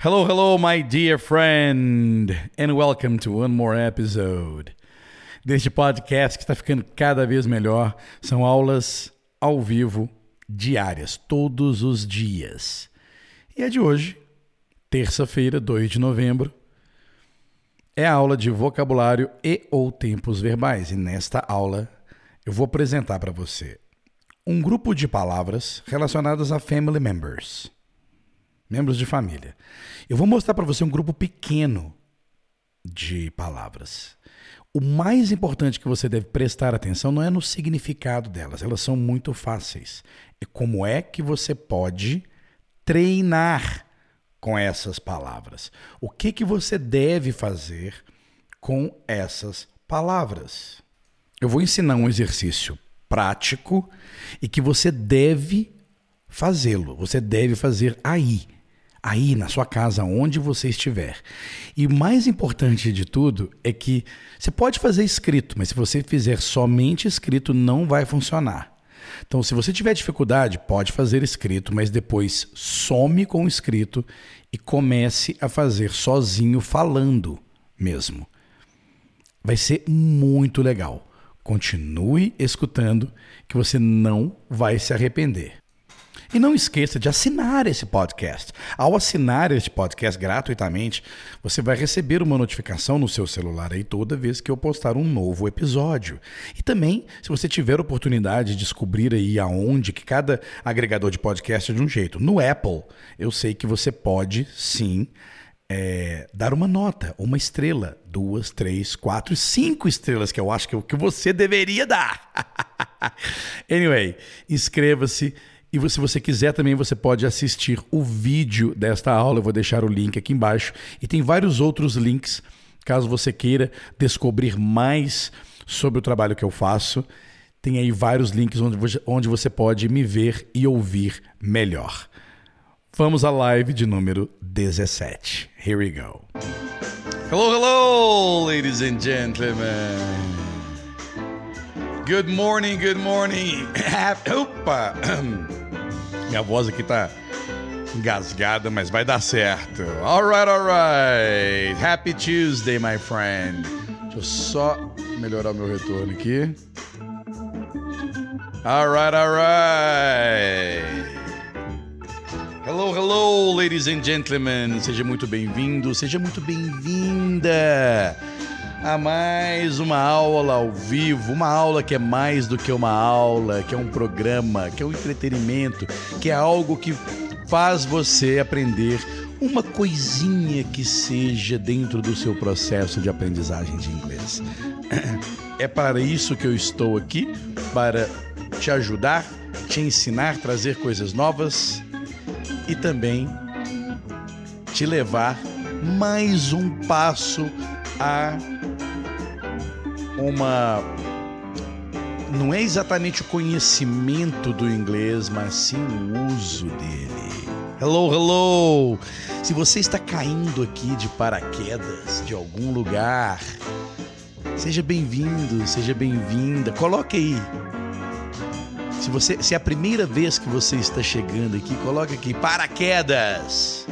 Hello, hello, my dear friend, and welcome to one more episode deste podcast que está ficando cada vez melhor. São aulas ao vivo diárias, todos os dias. E a de hoje, terça-feira, 2 de novembro, é a aula de vocabulário e ou tempos verbais. E nesta aula eu vou apresentar para você um grupo de palavras relacionadas a family members membros de família. Eu vou mostrar para você um grupo pequeno de palavras. O mais importante que você deve prestar atenção não é no significado delas, elas são muito fáceis. É como é que você pode treinar com essas palavras. O que que você deve fazer com essas palavras? Eu vou ensinar um exercício prático e que você deve fazê-lo. Você deve fazer aí aí na sua casa, onde você estiver. E mais importante de tudo é que você pode fazer escrito, mas se você fizer somente escrito, não vai funcionar. Então, se você tiver dificuldade, pode fazer escrito, mas depois some com o escrito e comece a fazer sozinho, falando mesmo. Vai ser muito legal. Continue escutando, que você não vai se arrepender. E não esqueça de assinar esse podcast. Ao assinar este podcast gratuitamente, você vai receber uma notificação no seu celular aí toda vez que eu postar um novo episódio. E também, se você tiver oportunidade de descobrir aí aonde que cada agregador de podcast é de um jeito. No Apple, eu sei que você pode sim é, dar uma nota, uma estrela, duas, três, quatro, cinco estrelas, que eu acho que é o que você deveria dar. anyway, inscreva-se e se você quiser também, você pode assistir o vídeo desta aula. Eu vou deixar o link aqui embaixo. E tem vários outros links, caso você queira descobrir mais sobre o trabalho que eu faço. Tem aí vários links onde você pode me ver e ouvir melhor. Vamos à live de número 17. Here we go. Hello, hello, ladies and gentlemen. Good morning, good morning. Opa! Minha voz aqui tá engasgada, mas vai dar certo. Alright, alright. Happy Tuesday, my friend. Deixa eu só melhorar meu retorno aqui. Alright, alright. Hello, hello, ladies and gentlemen. Seja muito bem-vindo, seja muito bem-vinda a mais uma aula ao vivo, uma aula que é mais do que uma aula, que é um programa, que é um entretenimento, que é algo que faz você aprender uma coisinha que seja dentro do seu processo de aprendizagem de inglês. É para isso que eu estou aqui, para te ajudar, te ensinar, trazer coisas novas e também te levar mais um passo a uma. Não é exatamente o conhecimento do inglês, mas sim o uso dele. Hello, hello! Se você está caindo aqui de paraquedas de algum lugar, seja bem-vindo, seja bem-vinda. Coloque aí. Se, você, se é a primeira vez que você está chegando aqui, coloque aqui paraquedas.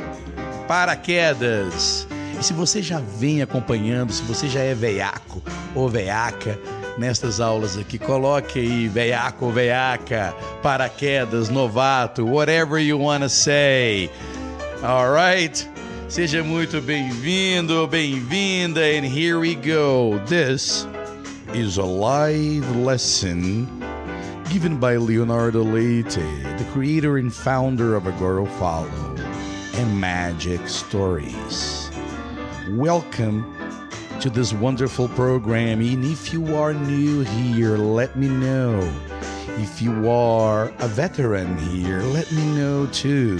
Paraquedas. E se você já vem acompanhando, se você já é veiaco ou veiaca nestas aulas aqui, coloque aí veiaco veiaca, paraquedas, novato, whatever you wanna say. Alright? Seja muito bem-vindo, bem-vinda, and here we go. This is a live lesson given by Leonardo Leite, the creator and founder of Agoro Follow and Magic Stories. Welcome to this wonderful program. And if you are new here, let me know. If you are a veteran here, let me know too.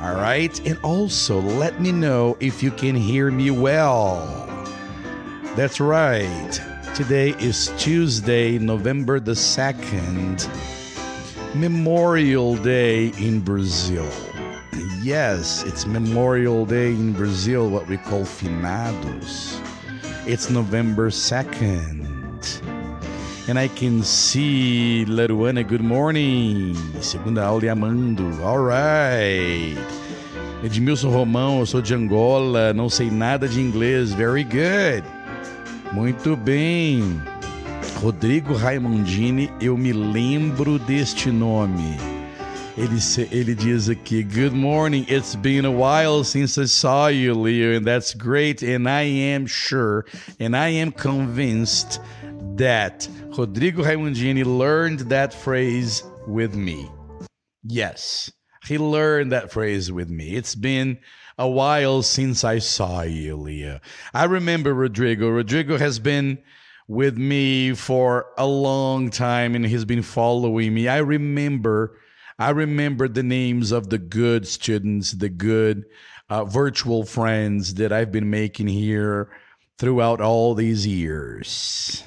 All right? And also let me know if you can hear me well. That's right. Today is Tuesday, November the 2nd, Memorial Day in Brazil. Yes, it's Memorial Day in Brazil, what we call finados. It's November 2nd. And I can see Leruana, good morning. Segunda aula e amando. All right. Edmilson Romão, eu sou de Angola, não sei nada de inglês. Very good. Muito bem. Rodrigo Raimondini, eu me lembro deste nome. Ele, ele diz aqui: Good morning. It's been a while since I saw you, Leo, and that's great. And I am sure and I am convinced that Rodrigo Raimondini learned that phrase with me. Yes, he learned that phrase with me. It's been a while since I saw you, Leo. I remember Rodrigo. Rodrigo has been with me for a long time and he's been following me. I remember I remember the names of the good students, the good uh, virtual friends that I've been making here throughout all these years.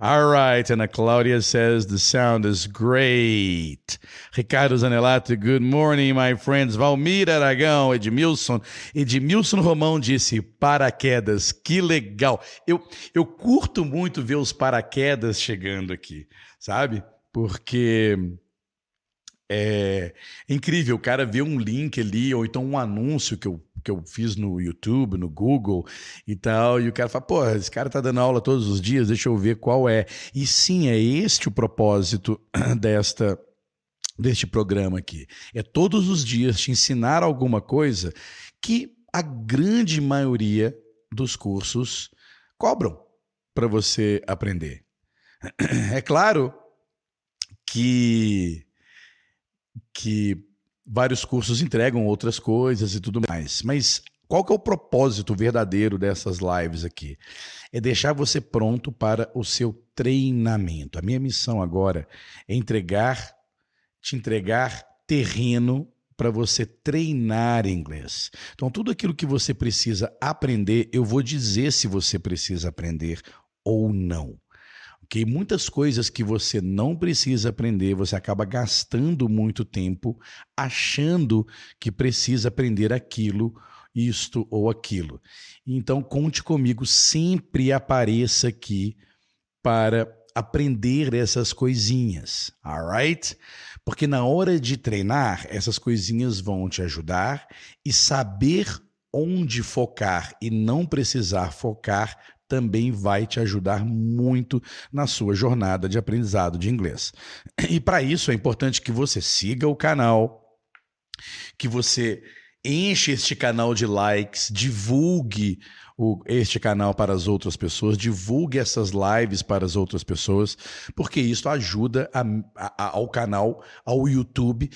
All right, and Claudia says the sound is great. Ricardo Zanelato, good morning, my friends. Valmir Aragão, Edmilson. Edmilson Romão disse paraquedas, que legal. Eu, eu curto muito ver os paraquedas chegando aqui, sabe? Porque é incrível, o cara vê um link ali, ou então um anúncio que eu, que eu fiz no YouTube, no Google e tal, e o cara fala, pô, esse cara tá dando aula todos os dias, deixa eu ver qual é. E sim, é este o propósito desta deste programa aqui. É todos os dias te ensinar alguma coisa que a grande maioria dos cursos cobram para você aprender. É claro que que vários cursos entregam outras coisas e tudo mais. Mas qual que é o propósito verdadeiro dessas lives aqui? É deixar você pronto para o seu treinamento. A minha missão agora é entregar, te entregar terreno para você treinar inglês. Então, tudo aquilo que você precisa aprender, eu vou dizer se você precisa aprender ou não que muitas coisas que você não precisa aprender, você acaba gastando muito tempo achando que precisa aprender aquilo, isto ou aquilo. Então, conte comigo, sempre apareça aqui para aprender essas coisinhas, alright? Porque na hora de treinar, essas coisinhas vão te ajudar e saber onde focar e não precisar focar também vai te ajudar muito na sua jornada de aprendizado de inglês. E para isso é importante que você siga o canal, que você enche este canal de likes, divulgue o, este canal para as outras pessoas, divulgue essas lives para as outras pessoas, porque isso ajuda a, a, ao canal, ao YouTube,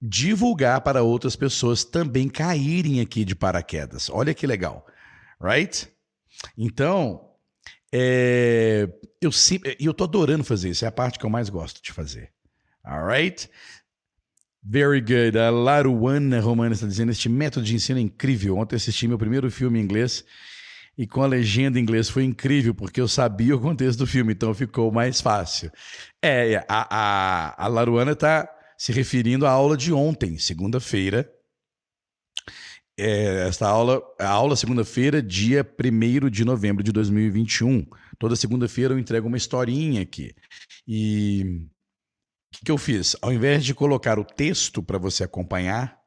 divulgar para outras pessoas também caírem aqui de paraquedas. Olha que legal, right? Então, é, eu sempre, eu tô adorando fazer isso, é a parte que eu mais gosto de fazer. Alright? Very good. A Laruana Romana está dizendo: este método de ensino é incrível. Ontem assisti meu primeiro filme em inglês e com a legenda em inglês foi incrível, porque eu sabia o contexto do filme, então ficou mais fácil. É, a, a, a Laruana está se referindo à aula de ontem, segunda-feira, é, esta aula, a aula segunda-feira, dia 1 de novembro de 2021. Toda segunda-feira eu entrego uma historinha aqui. E o que, que eu fiz? Ao invés de colocar o texto para você acompanhar,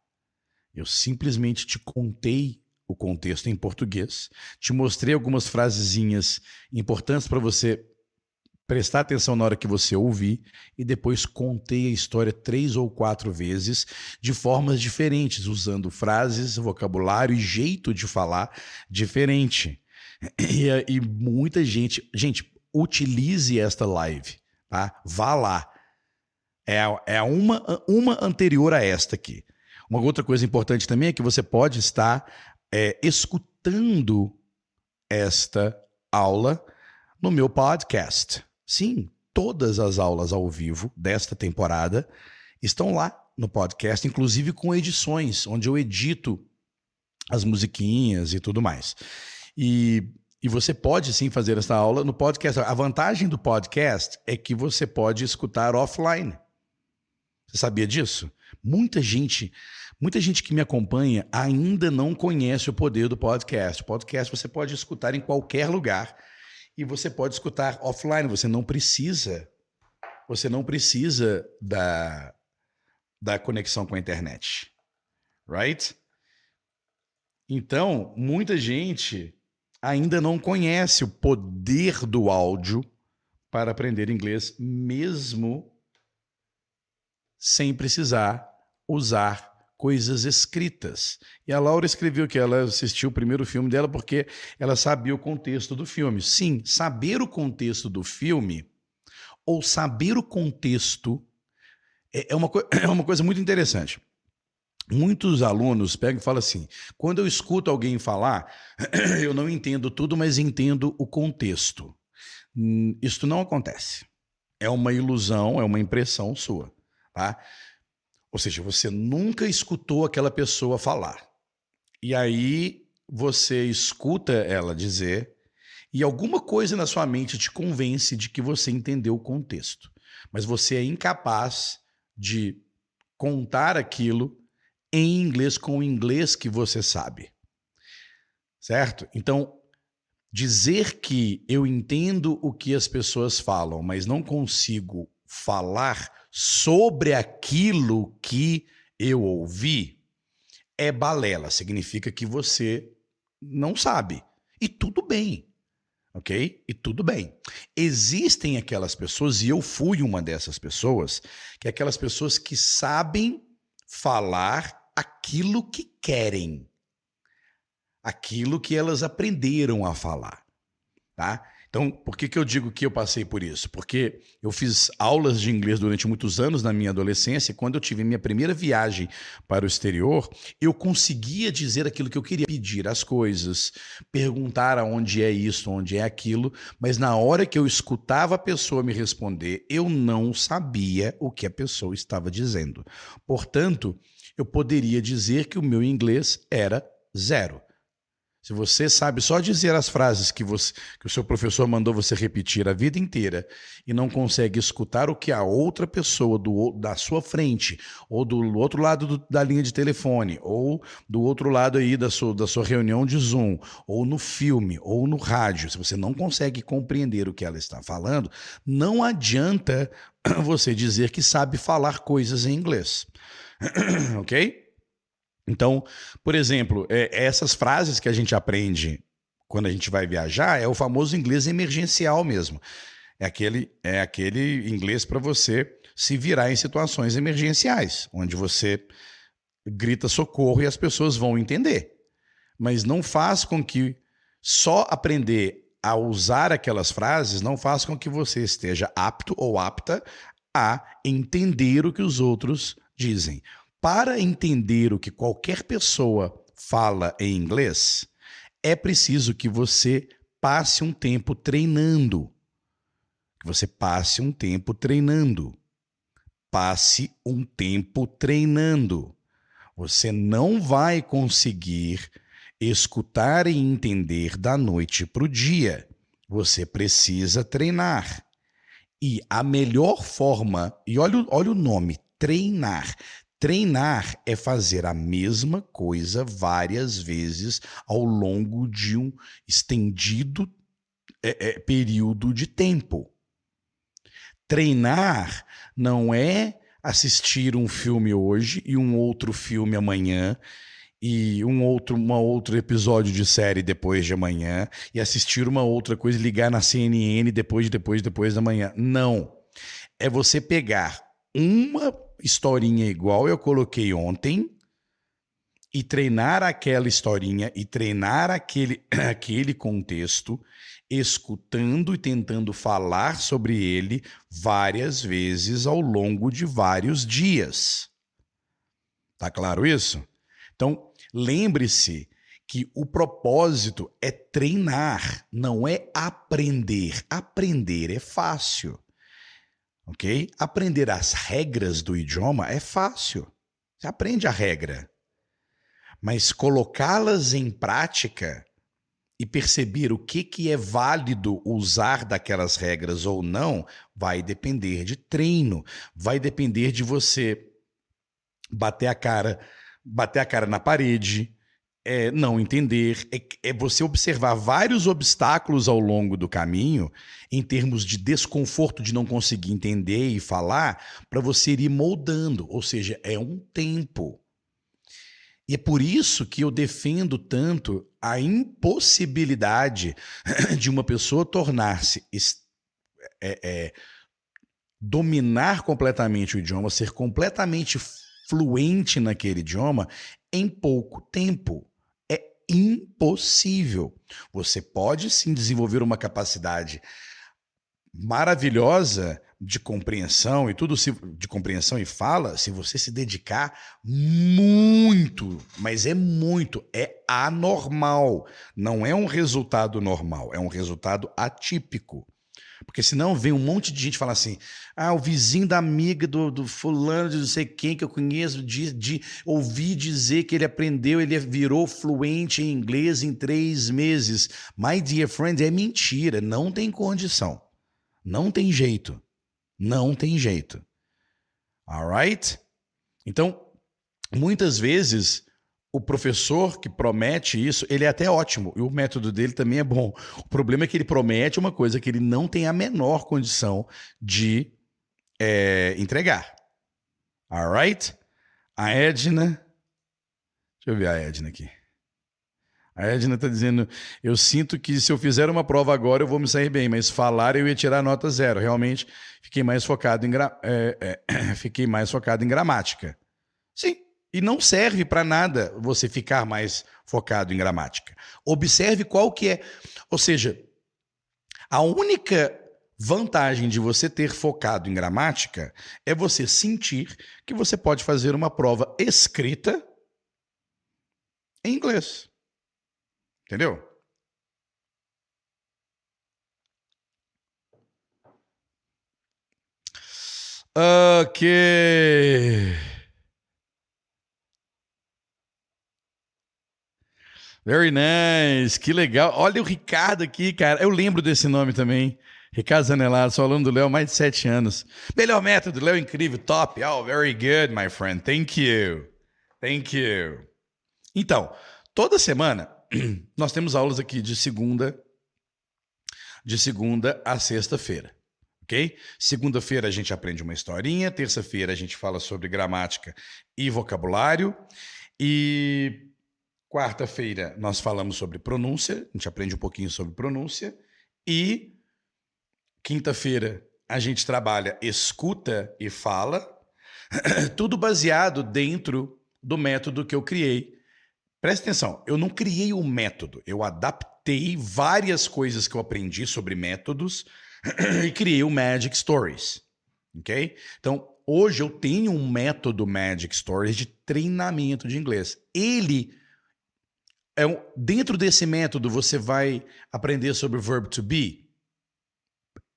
eu simplesmente te contei o contexto em português, te mostrei algumas frasezinhas importantes para você prestar atenção na hora que você ouvir e depois contei a história três ou quatro vezes de formas diferentes, usando frases, vocabulário e jeito de falar diferente. E, e muita gente, gente, utilize esta live, tá? Vá lá. É, é uma, uma anterior a esta aqui. Uma outra coisa importante também é que você pode estar é, escutando esta aula no meu podcast. Sim, todas as aulas ao vivo desta temporada estão lá no podcast, inclusive com edições, onde eu edito as musiquinhas e tudo mais. E, e você pode sim fazer essa aula no podcast. A vantagem do podcast é que você pode escutar offline. Você sabia disso? Muita gente, muita gente que me acompanha ainda não conhece o poder do podcast. O podcast você pode escutar em qualquer lugar e você pode escutar offline, você não precisa você não precisa da, da conexão com a internet. Right? Então, muita gente ainda não conhece o poder do áudio para aprender inglês, mesmo sem precisar usar coisas escritas. E a Laura escreveu que ela assistiu o primeiro filme dela porque ela sabia o contexto do filme. Sim, saber o contexto do filme ou saber o contexto é, é uma, é uma coisa muito interessante. Muitos alunos pegam e falam assim: quando eu escuto alguém falar, eu não entendo tudo, mas entendo o contexto. Hum, Isso não acontece. É uma ilusão, é uma impressão sua. Tá? Ou seja, você nunca escutou aquela pessoa falar. E aí você escuta ela dizer, e alguma coisa na sua mente te convence de que você entendeu o contexto. Mas você é incapaz de contar aquilo em inglês com o inglês que você sabe. Certo? Então, dizer que eu entendo o que as pessoas falam, mas não consigo falar sobre aquilo que eu ouvi, é balela. Significa que você não sabe. E tudo bem. Ok? E tudo bem. Existem aquelas pessoas, e eu fui uma dessas pessoas, que é aquelas pessoas que sabem falar aquilo que querem, aquilo que elas aprenderam a falar, tá? Então, por que, que eu digo que eu passei por isso? Porque eu fiz aulas de inglês durante muitos anos na minha adolescência. E quando eu tive minha primeira viagem para o exterior, eu conseguia dizer aquilo que eu queria, pedir as coisas, perguntar aonde é isso, onde é aquilo, mas na hora que eu escutava a pessoa me responder, eu não sabia o que a pessoa estava dizendo. Portanto, eu poderia dizer que o meu inglês era zero. Se você sabe só dizer as frases que, você, que o seu professor mandou você repetir a vida inteira e não consegue escutar o que a outra pessoa do, da sua frente, ou do outro lado do, da linha de telefone, ou do outro lado aí da sua, da sua reunião de Zoom, ou no filme, ou no rádio, se você não consegue compreender o que ela está falando, não adianta você dizer que sabe falar coisas em inglês. ok? Então, por exemplo, é, essas frases que a gente aprende quando a gente vai viajar é o famoso inglês emergencial mesmo. É aquele, é aquele inglês para você se virar em situações emergenciais, onde você grita socorro e as pessoas vão entender. Mas não faz com que só aprender a usar aquelas frases não faz com que você esteja apto ou apta a entender o que os outros dizem para entender o que qualquer pessoa fala em inglês, é preciso que você passe um tempo treinando. Que você passe um tempo treinando. Passe um tempo treinando. Você não vai conseguir escutar e entender da noite para o dia. Você precisa treinar. E a melhor forma, e olha, olha o nome, treinar. Treinar é fazer a mesma coisa várias vezes ao longo de um estendido é, é, período de tempo. Treinar não é assistir um filme hoje e um outro filme amanhã e um outro, uma outro episódio de série depois de amanhã e assistir uma outra coisa ligar na CNN depois, depois, depois da manhã. Não. É você pegar uma historinha igual eu coloquei ontem e treinar aquela historinha e treinar aquele, aquele contexto, escutando e tentando falar sobre ele várias vezes ao longo de vários dias. Tá claro isso? Então, lembre-se que o propósito é treinar, não é aprender. Aprender é fácil ok? Aprender as regras do idioma é fácil. Você aprende a regra. Mas colocá-las em prática e perceber o que, que é válido usar daquelas regras ou não vai depender de treino, vai depender de você bater a cara, bater a cara na parede, é não entender, é, é, você observar vários obstáculos ao longo do caminho, em termos de desconforto de não conseguir entender e falar, para você ir moldando. Ou seja, é um tempo. E é por isso que eu defendo tanto a impossibilidade de uma pessoa tornar-se é, é, dominar completamente o idioma, ser completamente fluente naquele idioma em pouco tempo. Impossível. Você pode sim desenvolver uma capacidade maravilhosa de compreensão e tudo de compreensão e fala, se você se dedicar muito, mas é muito, é anormal. Não é um resultado normal, é um resultado atípico. Porque senão vem um monte de gente falar assim: ah, o vizinho da amiga do, do fulano, de não sei quem que eu conheço, de, de ouvir dizer que ele aprendeu, ele virou fluente em inglês em três meses. My dear friend, é mentira, não tem condição. Não tem jeito. Não tem jeito. Alright? Então, muitas vezes o professor que promete isso, ele é até ótimo, e o método dele também é bom. O problema é que ele promete uma coisa que ele não tem a menor condição de é, entregar. Alright? A Edna. Deixa eu ver a Edna aqui. A Edna está dizendo: eu sinto que se eu fizer uma prova agora eu vou me sair bem, mas falar eu ia tirar nota zero. Realmente fiquei mais focado em, gra... é, é, fiquei mais focado em gramática. Sim, e não serve para nada você ficar mais focado em gramática. Observe qual que é, ou seja, a única vantagem de você ter focado em gramática é você sentir que você pode fazer uma prova escrita em inglês. Entendeu? Ok. Very nice, que legal. Olha o Ricardo aqui, cara. Eu lembro desse nome também. Ricardo Zanelato, sou aluno do Léo há mais de sete anos. Melhor método, Léo, incrível, top. Oh, very good, my friend. Thank you. Thank you. Então, toda semana nós temos aulas aqui de segunda de segunda a sexta-feira. Ok? Segunda-feira a gente aprende uma historinha, terça-feira a gente fala sobre gramática e vocabulário, e quarta-feira nós falamos sobre pronúncia, a gente aprende um pouquinho sobre pronúncia, e quinta-feira a gente trabalha escuta e fala, tudo baseado dentro do método que eu criei Presta atenção, eu não criei um método, eu adaptei várias coisas que eu aprendi sobre métodos e criei o Magic Stories. Ok? Então, hoje eu tenho um método Magic Stories de treinamento de inglês. Ele é um, dentro desse método você vai aprender sobre o verb to be.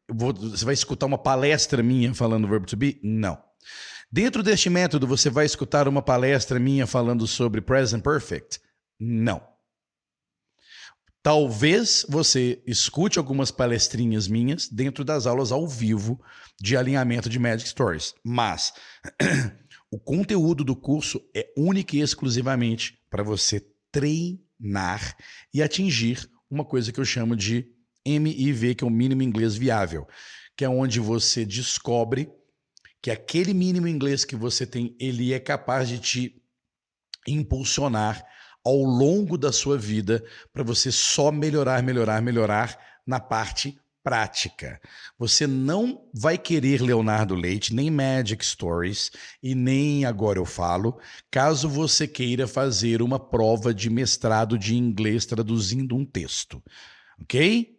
Você vai escutar uma palestra minha falando verb to be? Não. Dentro deste método, você vai escutar uma palestra minha falando sobre present perfect? Não. Talvez você escute algumas palestrinhas minhas dentro das aulas ao vivo de alinhamento de Magic Stories, mas o conteúdo do curso é único e exclusivamente para você treinar e atingir uma coisa que eu chamo de MIV, que é o mínimo inglês viável, que é onde você descobre que aquele mínimo inglês que você tem, ele é capaz de te impulsionar ao longo da sua vida para você só melhorar, melhorar, melhorar na parte prática. Você não vai querer Leonardo Leite, nem Magic Stories e nem Agora Eu Falo, caso você queira fazer uma prova de mestrado de inglês traduzindo um texto. Ok?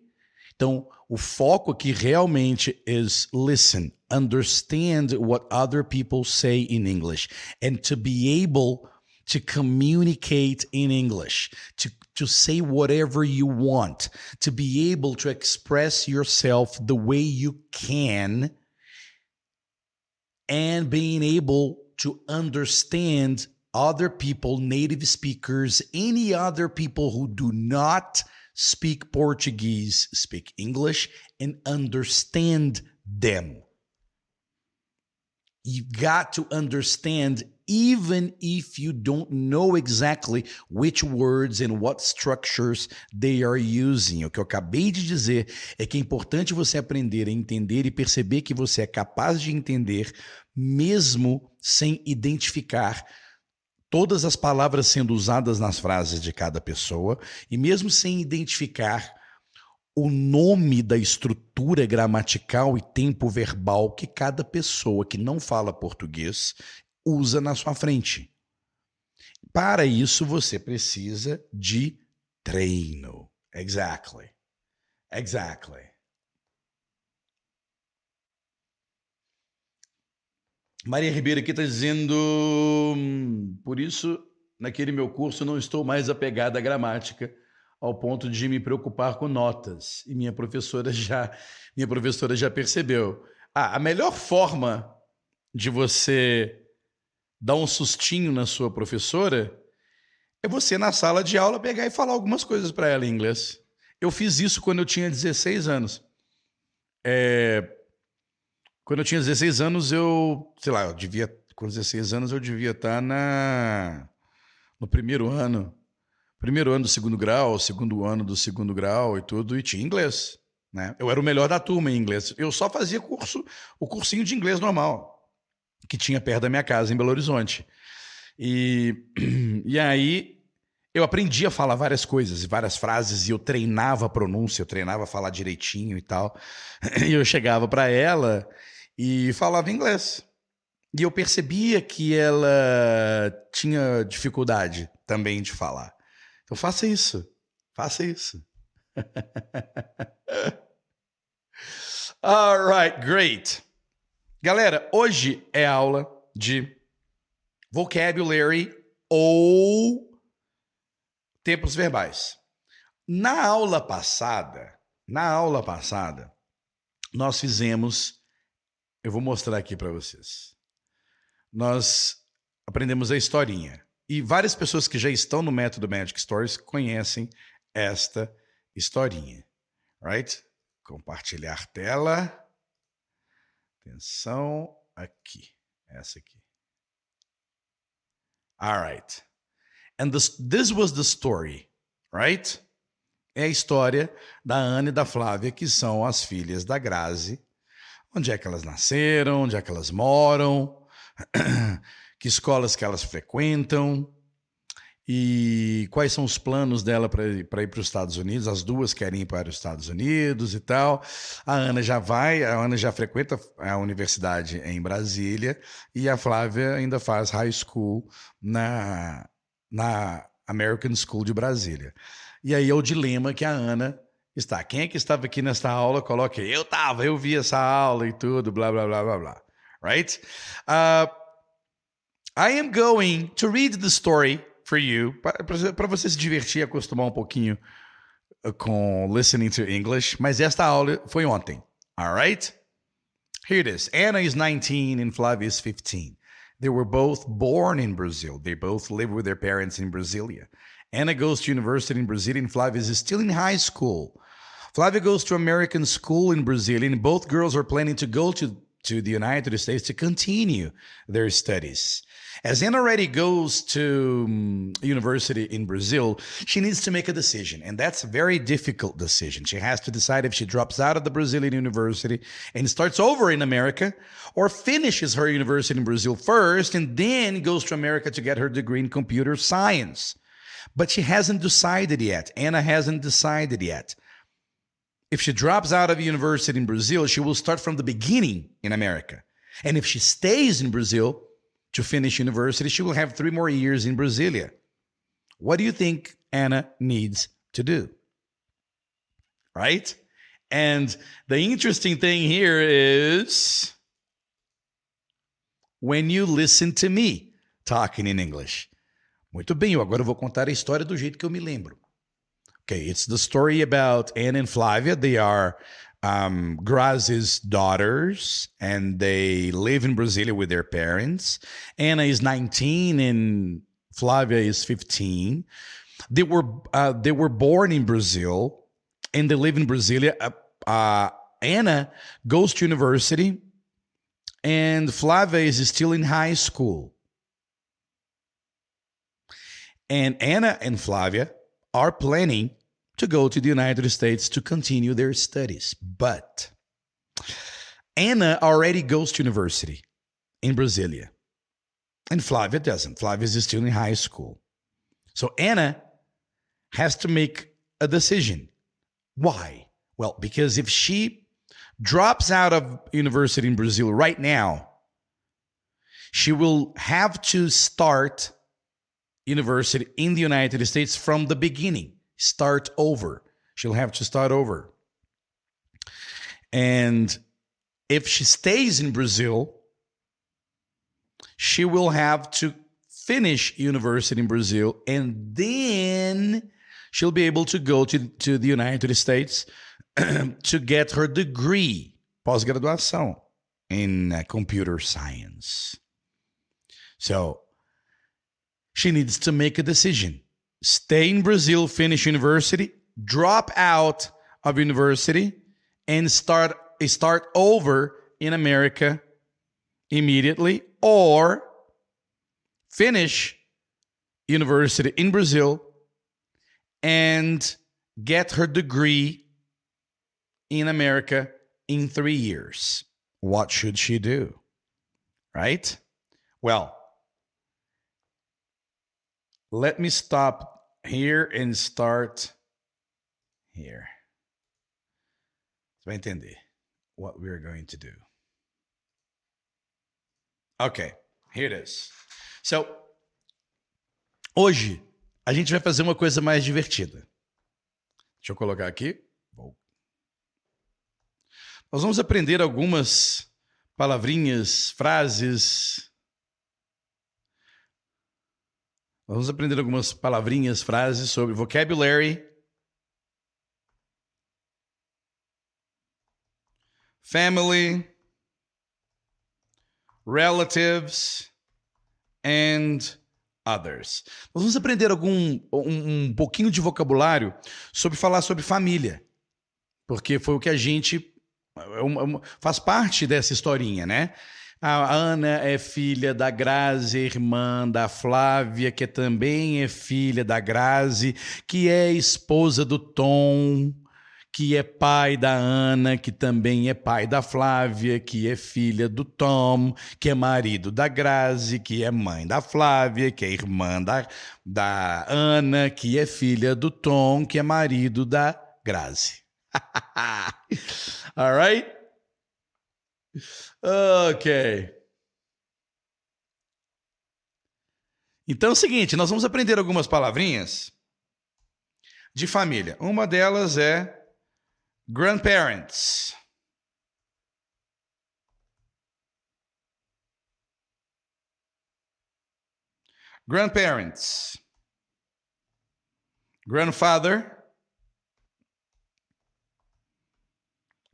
Então, o foco aqui realmente is listen, understand what other people say in English and to be able to communicate in English, to, to say whatever you want, to be able to express yourself the way you can, and being able to understand other people, native speakers, any other people who do not speak Portuguese, speak English, and understand them. You've got to understand, even if you don't know exactly which words and what structures they are using. O que eu acabei de dizer é que é importante você aprender a entender e perceber que você é capaz de entender, mesmo sem identificar todas as palavras sendo usadas nas frases de cada pessoa, e mesmo sem identificar o nome da estrutura gramatical e tempo verbal que cada pessoa que não fala português usa na sua frente. Para isso, você precisa de treino. Exactly. Exactly. Maria Ribeiro aqui está dizendo: hum, por isso, naquele meu curso, não estou mais apegada à gramática ao ponto de me preocupar com notas. E minha professora já, minha professora já percebeu. Ah, a melhor forma de você dar um sustinho na sua professora é você na sala de aula pegar e falar algumas coisas para ela em inglês. Eu fiz isso quando eu tinha 16 anos. É, quando eu tinha 16 anos, eu, sei lá, eu devia, com 16 anos eu devia estar na no primeiro ano, primeiro ano do segundo grau, segundo ano do segundo grau e tudo, e tinha inglês, né? Eu era o melhor da turma em inglês. Eu só fazia curso, o cursinho de inglês normal, que tinha perto da minha casa em Belo Horizonte. E, e aí eu aprendi a falar várias coisas, várias frases, e eu treinava a pronúncia, eu treinava a falar direitinho e tal. E eu chegava para ela e falava inglês. E eu percebia que ela tinha dificuldade também de falar. Então faça isso. Faça isso. All right, great. Galera, hoje é aula de vocabulary ou tempos verbais. Na aula passada, na aula passada, nós fizemos, eu vou mostrar aqui para vocês. Nós aprendemos a historinha. E várias pessoas que já estão no método Magic Stories conhecem esta historinha. Right? Compartilhar tela. Atenção aqui. Essa aqui. All right. And this, this was the story, right? É a história da Ana e da Flávia, que são as filhas da Grazi. Onde é que elas nasceram, onde é que elas moram, que escolas que elas frequentam e quais são os planos dela para ir para os Estados Unidos. As duas querem ir para os Estados Unidos e tal. A Ana já vai, a Ana já frequenta a universidade em Brasília e a Flávia ainda faz high school na, na American School de Brasília. E aí é o dilema que a Ana está. Quem é que estava aqui nesta aula? Coloque, eu estava, eu vi essa aula e tudo, blá, blá, blá, blá, blá. Right? Uh, I am going to read the story for you, para você se divertir e acostumar um pouquinho uh, com listening to English, mas esta aula foi ontem. All right? Here it is. Anna is 19 and Flavia is 15. They were both born in Brazil. They both live with their parents in Brasilia. Anna goes to university in Brazil and Flavia is still in high school. Flavia goes to American school in Brazil and both girls are planning to go to, to the United States to continue their studies. As Anna already goes to um, university in Brazil, she needs to make a decision, and that's a very difficult decision. She has to decide if she drops out of the Brazilian university and starts over in America, or finishes her university in Brazil first and then goes to America to get her degree in computer science. But she hasn't decided yet. Anna hasn't decided yet. If she drops out of university in Brazil, she will start from the beginning in America. And if she stays in Brazil, to finish university, she will have three more years in Brasilia. What do you think Anna needs to do? Right? And the interesting thing here is when you listen to me talking in English. Muito bem, agora eu vou contar a história do jeito que eu me lembro. Okay, it's the story about Anna and Flavia. They are um, Grazi's daughters, and they live in Brasilia with their parents. Anna is 19 and Flavia is 15. They were uh, they were born in Brazil, and they live in Brasilia. Uh, uh, Anna goes to university, and Flavia is still in high school. And Anna and Flavia are planning to go to the United States to continue their studies. But Anna already goes to university in Brasilia. And Flavia doesn't. Flavia is still in high school. So Anna has to make a decision. Why? Well, because if she drops out of university in Brazil right now, she will have to start university in the United States from the beginning, start over. She'll have to start over. And if she stays in Brazil, she will have to finish university in Brazil and then she'll be able to go to, to the United States to get her degree, pós-graduação, in uh, computer science. So she needs to make a decision. Stay in Brazil, finish university, drop out of university, and start start over in America immediately, or finish university in Brazil and get her degree in America in three years. What should she do? Right? Well, let me stop here and start here. Você vai entender what we're going to do. Okay, here it is. So, hoje a gente vai fazer uma coisa mais divertida. Deixa eu colocar aqui. Nós vamos aprender algumas palavrinhas, frases. Vamos aprender algumas palavrinhas, frases sobre vocabulary. Family, relatives and others. Nós vamos aprender algum um, um pouquinho de vocabulário sobre falar sobre família, porque foi o que a gente é faz parte dessa historinha, né? A Ana é filha da Grazi, irmã da Flávia, que também é filha da Grazi, que é esposa do Tom, que é pai da Ana, que também é pai da Flávia, que é filha do Tom, que é marido da Grazi, que é mãe da Flávia, que é irmã da, da Ana, que é filha do Tom, que é marido da Grazi. All right? Ok. Então é o seguinte, nós vamos aprender algumas palavrinhas de família. Uma delas é grandparents. Grandparents. Grandfather.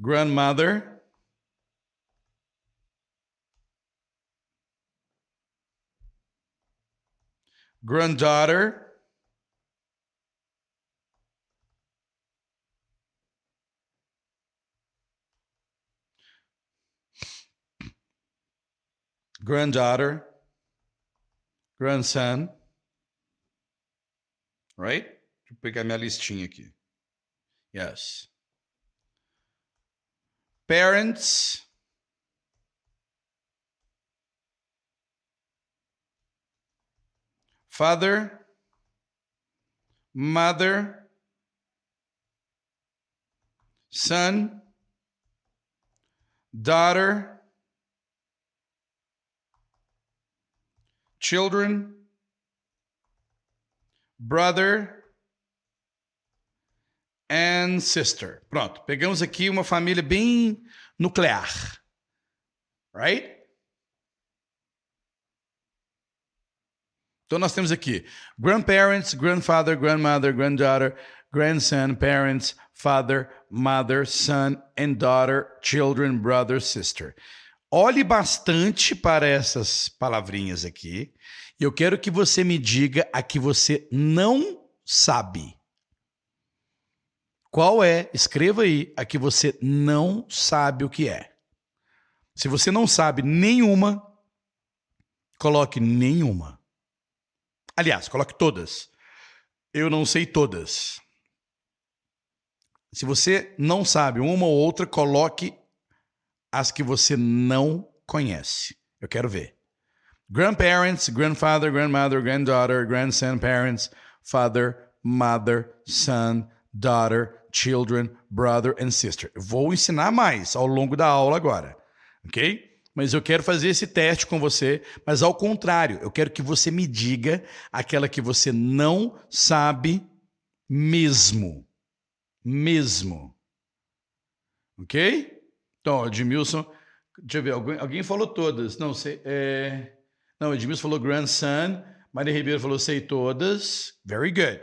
grandmother, granddaughter, granddaughter, grandson, right? Deixa eu pegar minha listinha aqui. Yes. parents father mother son daughter children brother and sister. Pronto, pegamos aqui uma família bem nuclear. Right? Então nós temos aqui grandparents, grandfather, grandmother, granddaughter, grandson, parents, father, mother, son and daughter, children, brother, sister. Olhe bastante para essas palavrinhas aqui. E eu quero que você me diga a que você não sabe. Qual é? Escreva aí a que você não sabe o que é. Se você não sabe nenhuma, coloque nenhuma. Aliás, coloque todas. Eu não sei todas. Se você não sabe uma ou outra, coloque as que você não conhece. Eu quero ver. grandparents, grandfather, grandmother, granddaughter, grandson, parents, father, mother, son, daughter, children, brother and sister. Vou ensinar mais ao longo da aula agora, ok? Mas eu quero fazer esse teste com você, mas ao contrário, eu quero que você me diga aquela que você não sabe mesmo. Mesmo. Ok? Então, Edmilson, deixa eu ver, alguém, alguém falou todas. Não sei. É... Não, Edmilson falou grandson, Maria Ribeiro falou sei todas. Very good.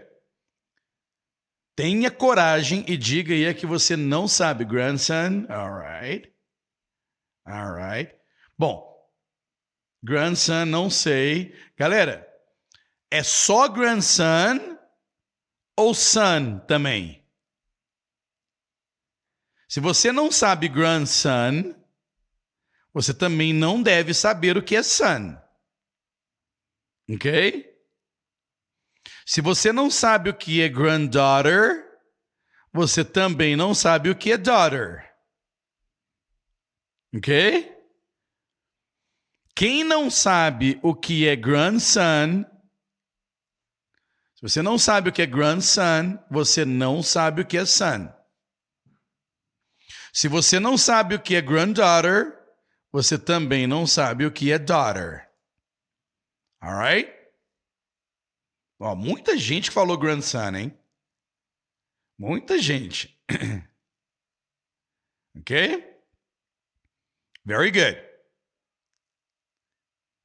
Tenha coragem e diga aí que você não sabe. Grandson, alright. Alright. Bom, grandson, não sei. Galera, é só grandson ou son também? Se você não sabe grandson, você também não deve saber o que é son. Ok? Se você não sabe o que é granddaughter, você também não sabe o que é daughter. Ok? Quem não sabe o que é grandson, se você não sabe o que é grandson, você não sabe o que é son. Se você não sabe o que é granddaughter, você também não sabe o que é daughter. Alright? Ó, muita gente falou grandson, hein? Muita gente. ok? Very good.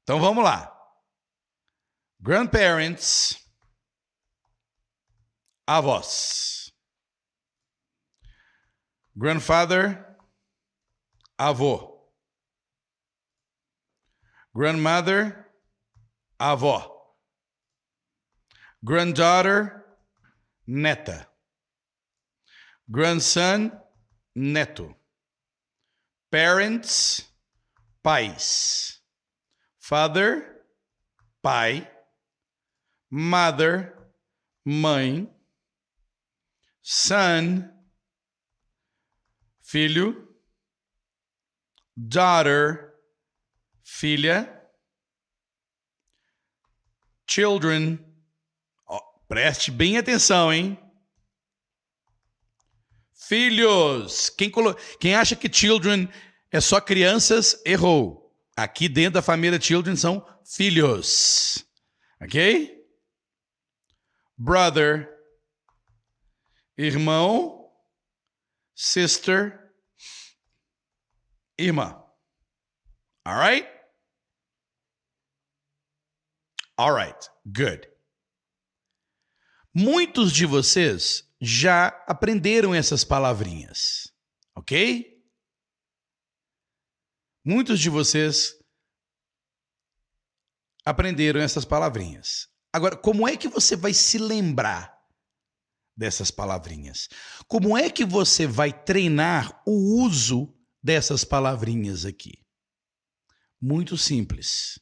Então vamos lá. Grandparents, avós. Grandfather, avô. Grandmother, avó. Granddaughter, neta. Grandson, neto. Parents, pais. Father, pai. Mother, mãe. Son, filho. Daughter, filha. Children, Preste bem atenção, hein? Filhos. Quem, colo... Quem acha que children é só crianças, errou. Aqui dentro da família children são filhos. Ok? Brother. Irmão. Sister. Irmã. Alright? Alright. Good. Muitos de vocês já aprenderam essas palavrinhas, ok? Muitos de vocês aprenderam essas palavrinhas. Agora, como é que você vai se lembrar dessas palavrinhas? Como é que você vai treinar o uso dessas palavrinhas aqui? Muito simples.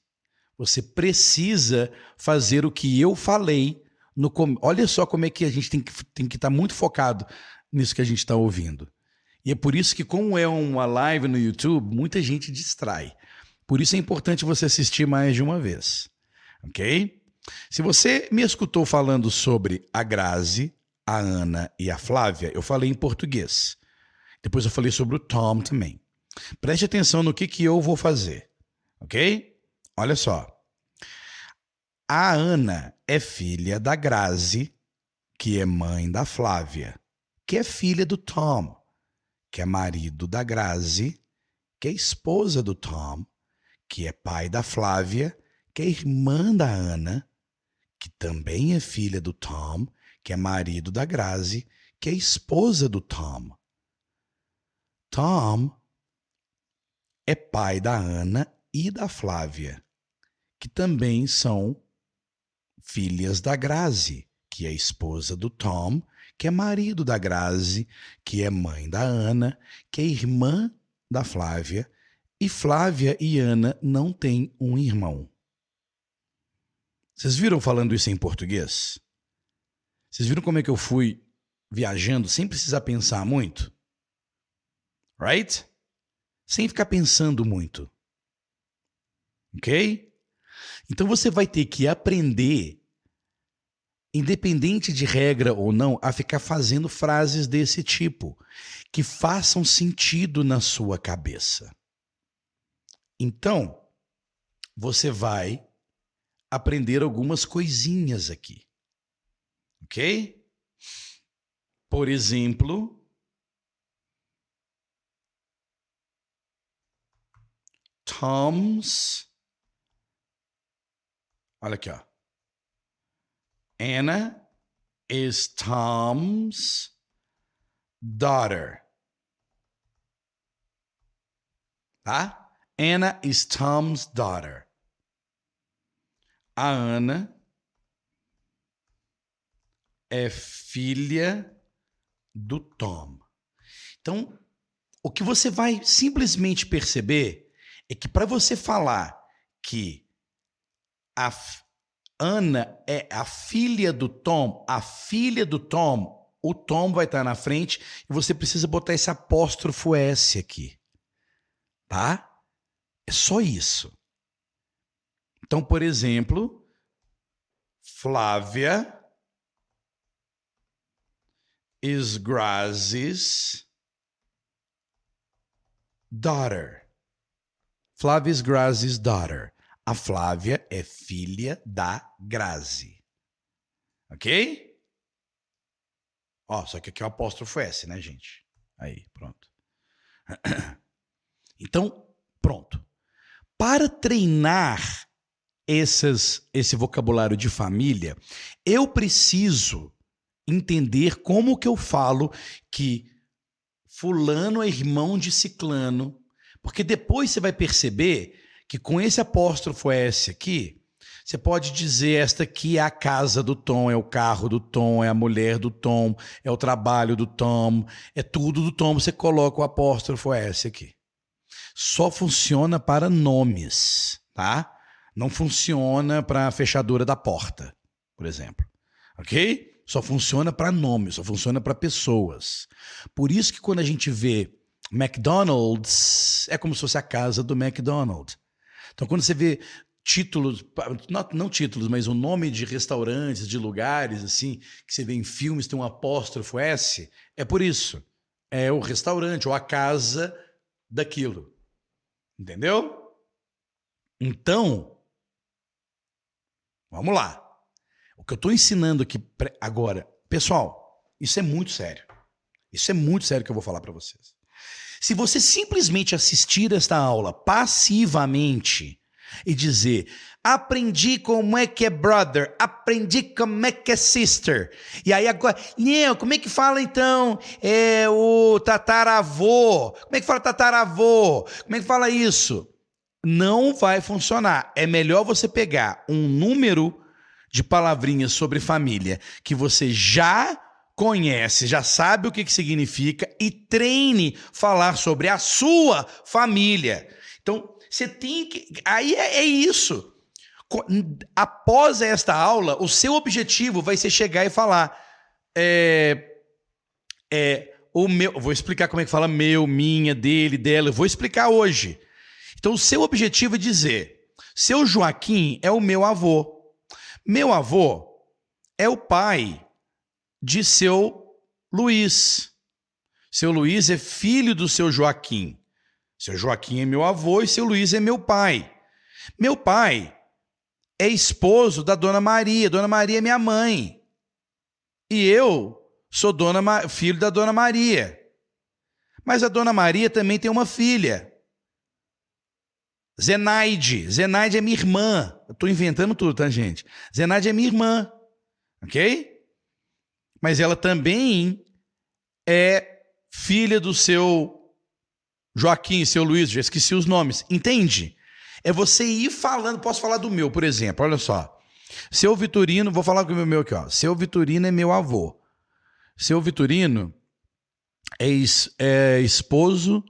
Você precisa fazer o que eu falei no olha só como é que a gente tem que tem que estar tá muito focado nisso que a gente está ouvindo. E é por isso que, como é uma live no YouTube, muita gente distrai. Por isso é importante você assistir mais de uma vez. Ok? Se você me escutou falando sobre a Grazi, a Ana e a Flávia, eu falei em português. Depois eu falei sobre o Tom também. Preste atenção no que, que eu vou fazer. Ok? Olha só. A Ana é filha da Grazi, que é mãe da Flávia, que é filha do Tom, que é marido da Grazi, que é esposa do Tom, que é pai da Flávia, que é irmã da Ana, que também é filha do Tom, que é marido da Grazi, que é esposa do Tom. Tom é pai da Ana e da Flávia, que também são filhas da Grazi, que é esposa do Tom, que é marido da Grazi, que é mãe da Ana, que é irmã da Flávia, e Flávia e Ana não têm um irmão. Vocês viram falando isso em português? Vocês viram como é que eu fui viajando sem precisar pensar muito? Right? Sem ficar pensando muito. Ok? Então você vai ter que aprender, independente de regra ou não, a ficar fazendo frases desse tipo, que façam sentido na sua cabeça. Então, você vai aprender algumas coisinhas aqui. Ok? Por exemplo, Tom's. Olha aqui, ó. Anna is Tom's daughter. Tá? Anna is Tom's daughter. A Ana é filha do Tom. Então, o que você vai simplesmente perceber é que para você falar que a Ana é a filha do Tom, a filha do Tom, o Tom vai estar na frente e você precisa botar esse apóstrofo S aqui. Tá? É só isso. Então, por exemplo, Flávia is Grazi's daughter. Flávia is Grazi's daughter. A Flávia é filha da Grazi. Ok? Ó, só que aqui é o apóstrofo S, né, gente? Aí, pronto. Então, pronto. Para treinar esses, esse vocabulário de família, eu preciso entender como que eu falo que fulano é irmão de ciclano, porque depois você vai perceber que com esse apóstrofo S aqui, você pode dizer esta aqui é a casa do Tom, é o carro do Tom, é a mulher do Tom, é o trabalho do Tom, é tudo do Tom, você coloca o apóstrofo S aqui. Só funciona para nomes, tá? Não funciona para a fechadura da porta, por exemplo. OK? Só funciona para nomes, só funciona para pessoas. Por isso que quando a gente vê McDonald's, é como se fosse a casa do McDonald's. Então quando você vê títulos, não, não, títulos, mas o nome de restaurantes, de lugares assim, que você vê em filmes tem um apóstrofo S, é por isso. É o restaurante ou a casa daquilo. Entendeu? Então, vamos lá. O que eu estou ensinando aqui agora, pessoal, isso é muito sério. Isso é muito sério que eu vou falar para vocês. Se você simplesmente assistir esta aula passivamente e dizer, aprendi como é que é brother, aprendi como é que é sister, e aí agora, não, como é que fala então é, o tataravô? Como é que fala tataravô? Como é que fala isso? Não vai funcionar. É melhor você pegar um número de palavrinhas sobre família que você já conhece, já sabe o que, que significa e treine falar sobre a sua família. Então, você tem que. Aí é, é isso. Após esta aula, o seu objetivo vai ser chegar e falar. É, é, o meu, vou explicar como é que fala meu, minha, dele, dela. Eu vou explicar hoje. Então, o seu objetivo é dizer: seu Joaquim é o meu avô. Meu avô é o pai de seu Luiz. Seu Luiz é filho do seu Joaquim. Seu Joaquim é meu avô e seu Luiz é meu pai. Meu pai é esposo da dona Maria. Dona Maria é minha mãe. E eu sou dona filho da dona Maria. Mas a dona Maria também tem uma filha. Zenaide. Zenaide é minha irmã. Eu estou inventando tudo, tá, gente? Zenaide é minha irmã. Ok? Mas ela também é filha do seu Joaquim, seu Luiz, já esqueci os nomes. Entende? É você ir falando. Posso falar do meu, por exemplo. Olha só. Seu Vitorino, vou falar com o meu aqui, ó. Seu Vitorino é meu avô. Seu Vitorino é, es, é esposo,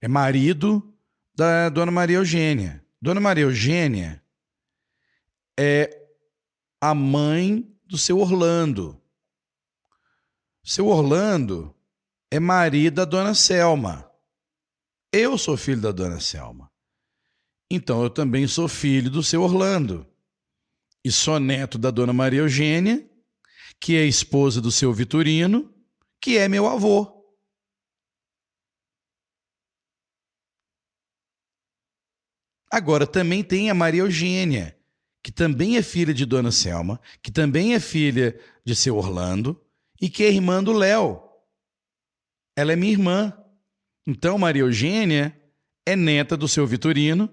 é marido da Dona Maria Eugênia. Dona Maria Eugênia é a mãe do seu Orlando. Seu Orlando é marido da Dona Selma. Eu sou filho da Dona Selma. Então eu também sou filho do seu Orlando. E sou neto da dona Maria Eugênia, que é esposa do seu Vitorino, que é meu avô. Agora também tem a Maria Eugênia, que também é filha de Dona Selma, que também é filha de seu Orlando e que é irmã do Léo. Ela é minha irmã. Então, Maria Eugênia é neta do seu Vitorino,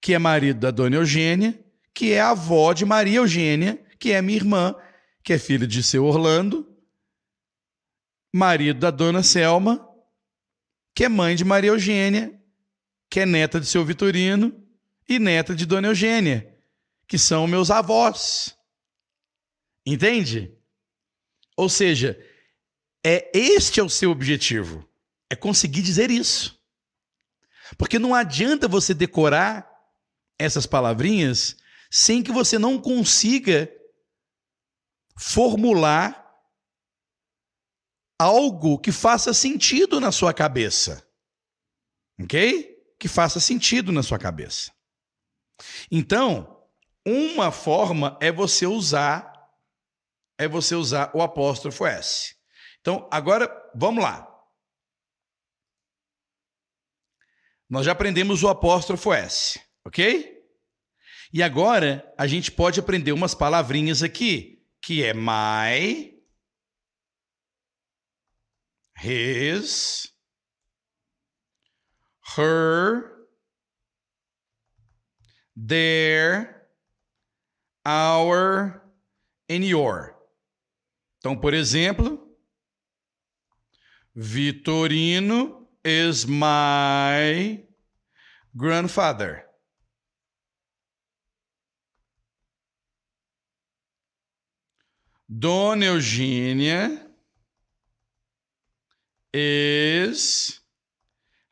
que é marido da Dona Eugênia, que é avó de Maria Eugênia, que é minha irmã, que é filha de seu Orlando, marido da Dona Selma, que é mãe de Maria Eugênia, que é neta de seu Vitorino e neta de Dona Eugênia, que são meus avós. Entende? Ou seja, é este é o seu objetivo, é conseguir dizer isso. Porque não adianta você decorar essas palavrinhas sem que você não consiga formular algo que faça sentido na sua cabeça. OK? que faça sentido na sua cabeça. Então, uma forma é você usar é você usar o apóstrofo S. Então, agora vamos lá. Nós já aprendemos o apóstrofo S, OK? E agora a gente pode aprender umas palavrinhas aqui, que é my, his, her, their, our and your. Então, por exemplo, Vitorino is my grandfather. Dona Eugênia is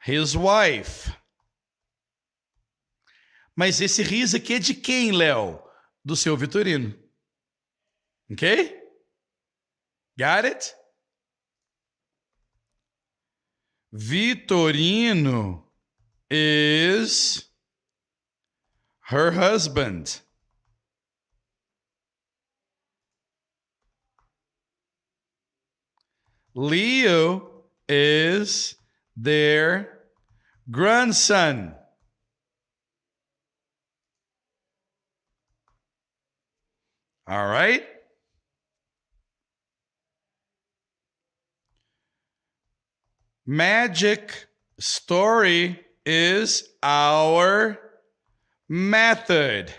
his wife. Mas esse riso aqui é de quem, Léo? Do seu Vitorino. Ok? Got it? Vitorino is her husband. Leo is their grandson. All right? Magic story is our method.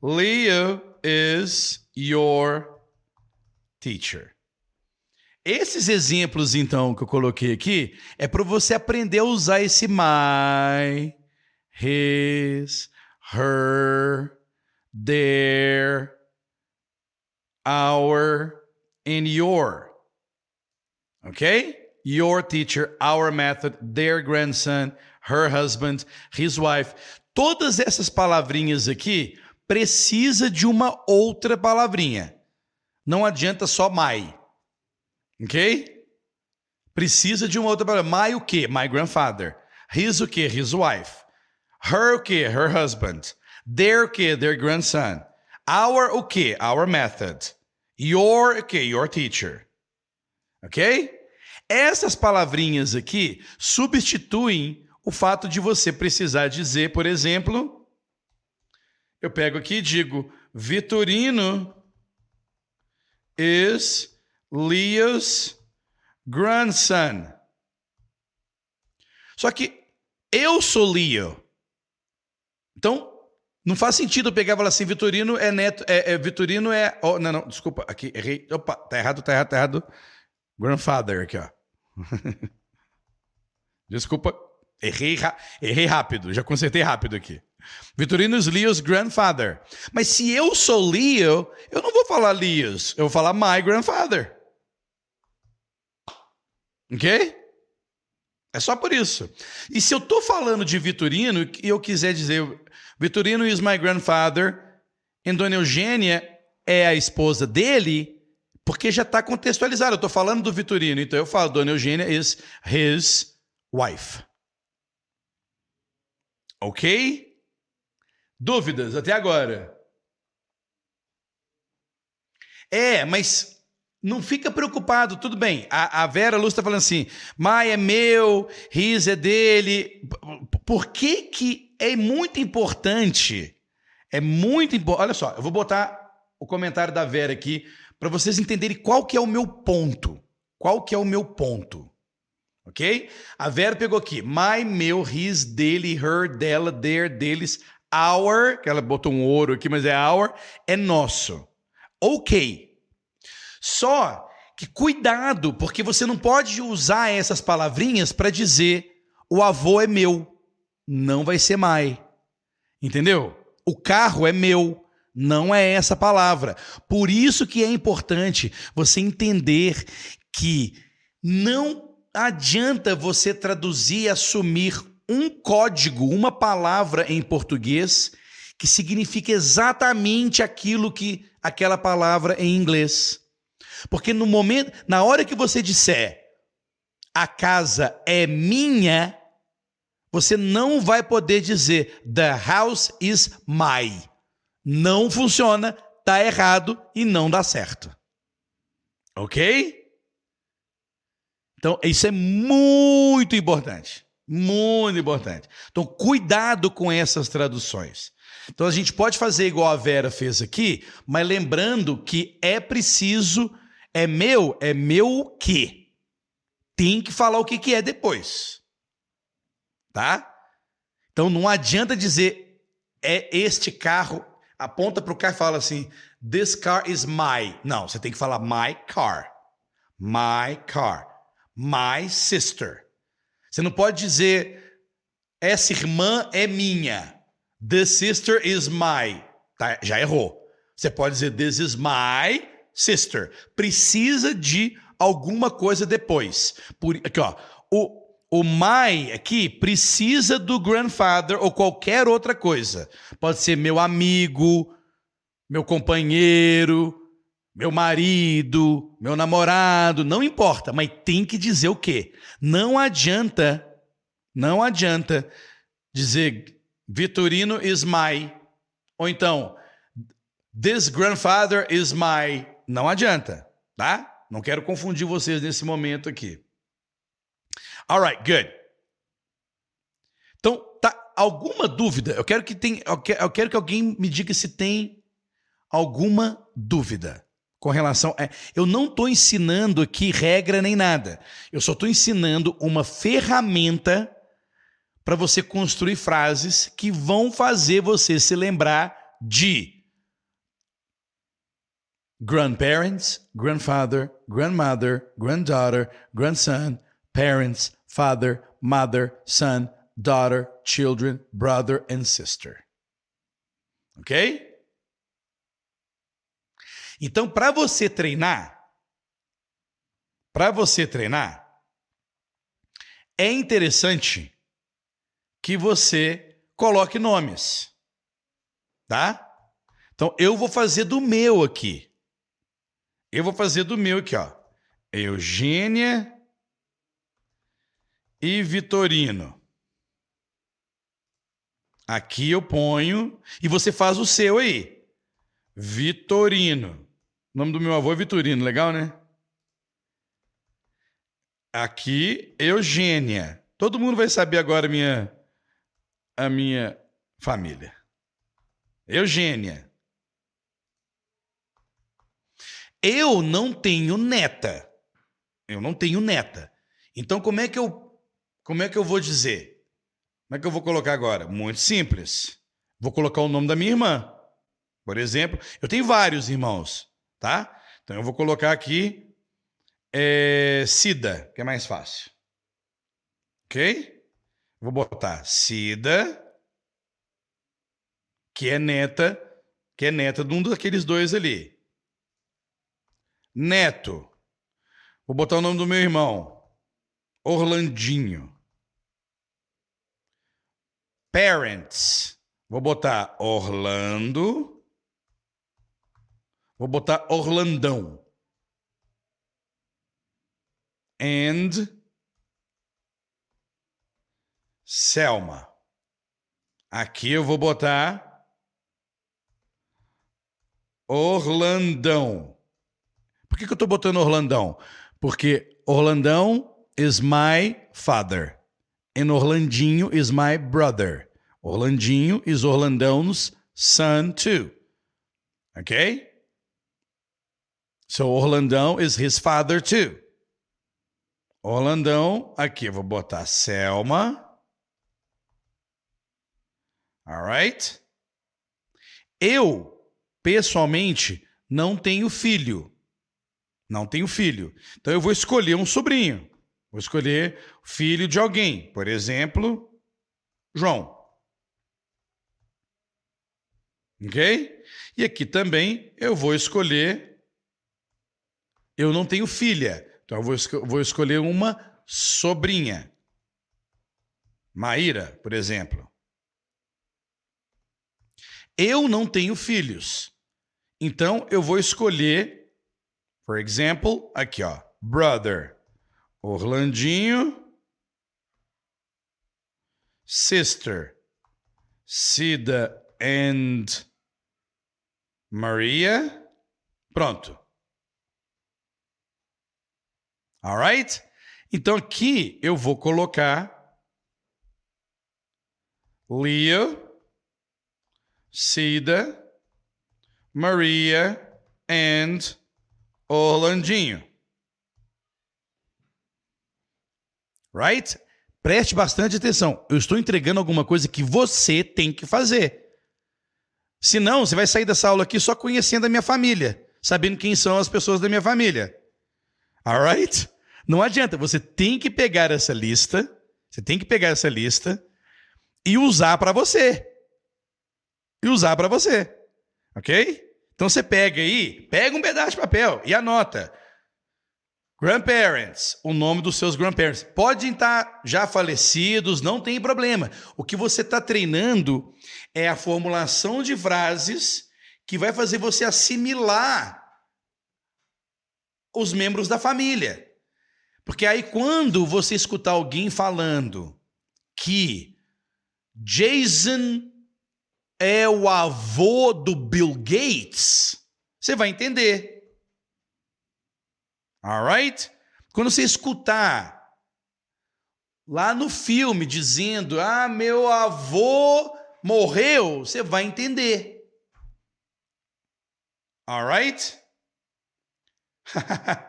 Leo is your teacher. Esses exemplos, então, que eu coloquei aqui, é para você aprender a usar esse my, his, her, their, our, and your. Ok? Your teacher, our method, their grandson, her husband, his wife. Todas essas palavrinhas aqui precisa de uma outra palavrinha. Não adianta só my. Ok? Precisa de uma outra palavra. My o quê? My grandfather. His o quê? His wife. Her o quê? Her husband. Their o quê? Their grandson. Our o quê? Our method. Your o quê? Your teacher. Ok? Essas palavrinhas aqui substituem o fato de você precisar dizer, por exemplo, eu pego aqui e digo Vitorino is Leo's grandson. Só que eu sou Leo. Então, não faz sentido eu pegar e falar assim, Vitorino é neto, é, é Vitorino é, oh, não, não, desculpa, aqui errei. Opa, tá errado, tá errado, tá errado. Grandfather aqui, ó. desculpa, errei, errei rápido, já consertei rápido aqui. Vitorino is Leo's grandfather. Mas se eu sou Leo, eu não vou falar Leo's, eu vou falar my grandfather. Ok? É só por isso. E se eu estou falando de Vitorino e eu quiser dizer Vitorino is my grandfather, e Dona Eugênia é a esposa dele, porque já está contextualizado. Eu estou falando do Vitorino, então eu falo Dona Eugênia is his wife. Ok? Dúvidas até agora? É, mas não fica preocupado, tudo bem. A, a Vera Luz está falando assim: Mai é meu, Riz é dele. Por que, que é muito importante? É muito importante. Olha só, eu vou botar o comentário da Vera aqui para vocês entenderem qual que é o meu ponto. Qual que é o meu ponto? Ok? A Vera pegou aqui: my, meu, his, dele, her, dela, their, deles, our, que ela botou um ouro aqui, mas é our, é nosso. Ok. Só que cuidado, porque você não pode usar essas palavrinhas para dizer o avô é meu. Não vai ser my. Entendeu? O carro é meu. Não é essa palavra. Por isso que é importante você entender que não adianta você traduzir e assumir um código, uma palavra em português que significa exatamente aquilo que aquela palavra em inglês. Porque no momento, na hora que você disser a casa é minha, você não vai poder dizer the house is my. Não funciona, tá errado e não dá certo. OK? Então, isso é muito importante. Muito importante. Então, cuidado com essas traduções. Então, a gente pode fazer igual a Vera fez aqui, mas lembrando que é preciso, é meu, é meu o quê? Tem que falar o que, que é depois. Tá? Então, não adianta dizer é este carro, aponta para o carro e fala assim: This car is my. Não, você tem que falar my car. My car my sister. Você não pode dizer essa irmã é minha. This sister is my. Tá, já errou. Você pode dizer this is my sister. Precisa de alguma coisa depois. Por, aqui, ó. O, o my aqui precisa do grandfather ou qualquer outra coisa. Pode ser meu amigo, meu companheiro, meu marido, meu namorado, não importa, mas tem que dizer o quê? Não adianta, não adianta dizer Vitorino is my, ou então this grandfather is my. Não adianta, tá? Não quero confundir vocês nesse momento aqui. Alright, good. Então, tá alguma dúvida? Eu quero que tem, eu quero que alguém me diga se tem alguma dúvida com relação. A... Eu não estou ensinando aqui regra nem nada. Eu só estou ensinando uma ferramenta para você construir frases que vão fazer você se lembrar de grandparents, grandfather, grandmother, granddaughter, grandson, parents, father, mother, son, daughter, children, brother and sister. Ok? Então, para você treinar, para você treinar, é interessante que você coloque nomes, tá? Então, eu vou fazer do meu aqui. Eu vou fazer do meu aqui, ó. Eugênia e Vitorino. Aqui eu ponho e você faz o seu aí. Vitorino. O nome do meu avô é Vitorino, legal, né? Aqui, Eugênia. Todo mundo vai saber agora a minha, a minha família. Eugênia. Eu não tenho neta. Eu não tenho neta. Então como é que eu como é que eu vou dizer? Como é que eu vou colocar agora? Muito simples. Vou colocar o nome da minha irmã. Por exemplo, eu tenho vários irmãos tá? Então eu vou colocar aqui é, Cida, que é mais fácil. Ok? Vou botar Cida, que é neta, que é neta de um daqueles dois ali. Neto. Vou botar o nome do meu irmão. Orlandinho. Parents. Vou botar Orlando. Vou botar Orlandão. And Selma. Aqui eu vou botar Orlandão. Por que, que eu estou botando Orlandão? Porque Orlandão is my father. And Orlandinho is my brother. Orlandinho is Orlandão's son too. Okay? So Orlandão is his father too. Orlandão, aqui eu vou botar Selma. Alright? Eu, pessoalmente, não tenho filho. Não tenho filho. Então eu vou escolher um sobrinho. Vou escolher filho de alguém. Por exemplo, João. Ok? E aqui também eu vou escolher. Eu não tenho filha. Então eu vou, vou escolher uma sobrinha. Maíra, por exemplo. Eu não tenho filhos. Então eu vou escolher, por exemplo, aqui ó, brother, Orlandinho, sister, Cida and Maria. Pronto. Alright? Então aqui eu vou colocar Leo Cida, Maria and Orlandinho. Right? Preste bastante atenção. Eu estou entregando alguma coisa que você tem que fazer. Senão, você vai sair dessa aula aqui só conhecendo a minha família, sabendo quem são as pessoas da minha família. Alright? Não adianta, você tem que pegar essa lista, você tem que pegar essa lista e usar para você e usar para você. Ok? Então você pega aí, pega um pedaço de papel e anota. Grandparents, o nome dos seus grandparents. Podem estar já falecidos, não tem problema. O que você está treinando é a formulação de frases que vai fazer você assimilar os membros da família. Porque aí, quando você escutar alguém falando que Jason é o avô do Bill Gates, você vai entender. Alright? Quando você escutar lá no filme dizendo: Ah, meu avô morreu, você vai entender. Alright?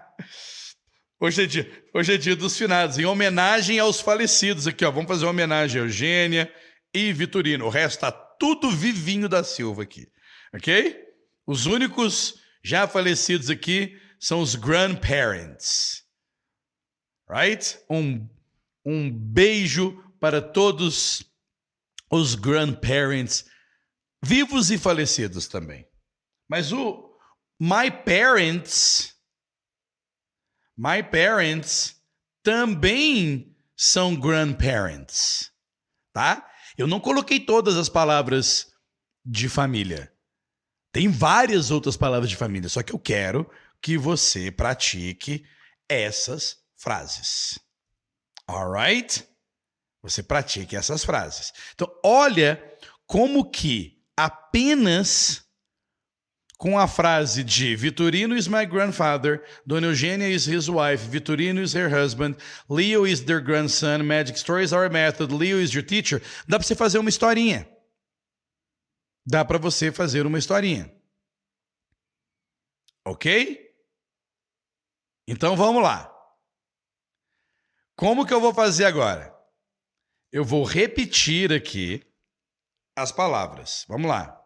hoje, é dia, hoje é dia dos finados, em homenagem aos falecidos aqui, ó. Vamos fazer uma homenagem a Eugênia e Vitorino. O resto está tudo vivinho da Silva aqui, ok? Os únicos já falecidos aqui são os grandparents, right? Um, um beijo para todos os grandparents, vivos e falecidos também. Mas o my parents, my parents também são grandparents, tá? Eu não coloquei todas as palavras de família. Tem várias outras palavras de família, só que eu quero que você pratique essas frases. Alright? Você pratique essas frases. Então, olha como que apenas com a frase de Vitorino is my grandfather, Dona Eugênia is his wife, Vitorino is her husband, Leo is their grandson, Magic Stories are a method, Leo is your teacher, dá para você fazer uma historinha. Dá para você fazer uma historinha. Ok? Então vamos lá. Como que eu vou fazer agora? Eu vou repetir aqui as palavras. Vamos lá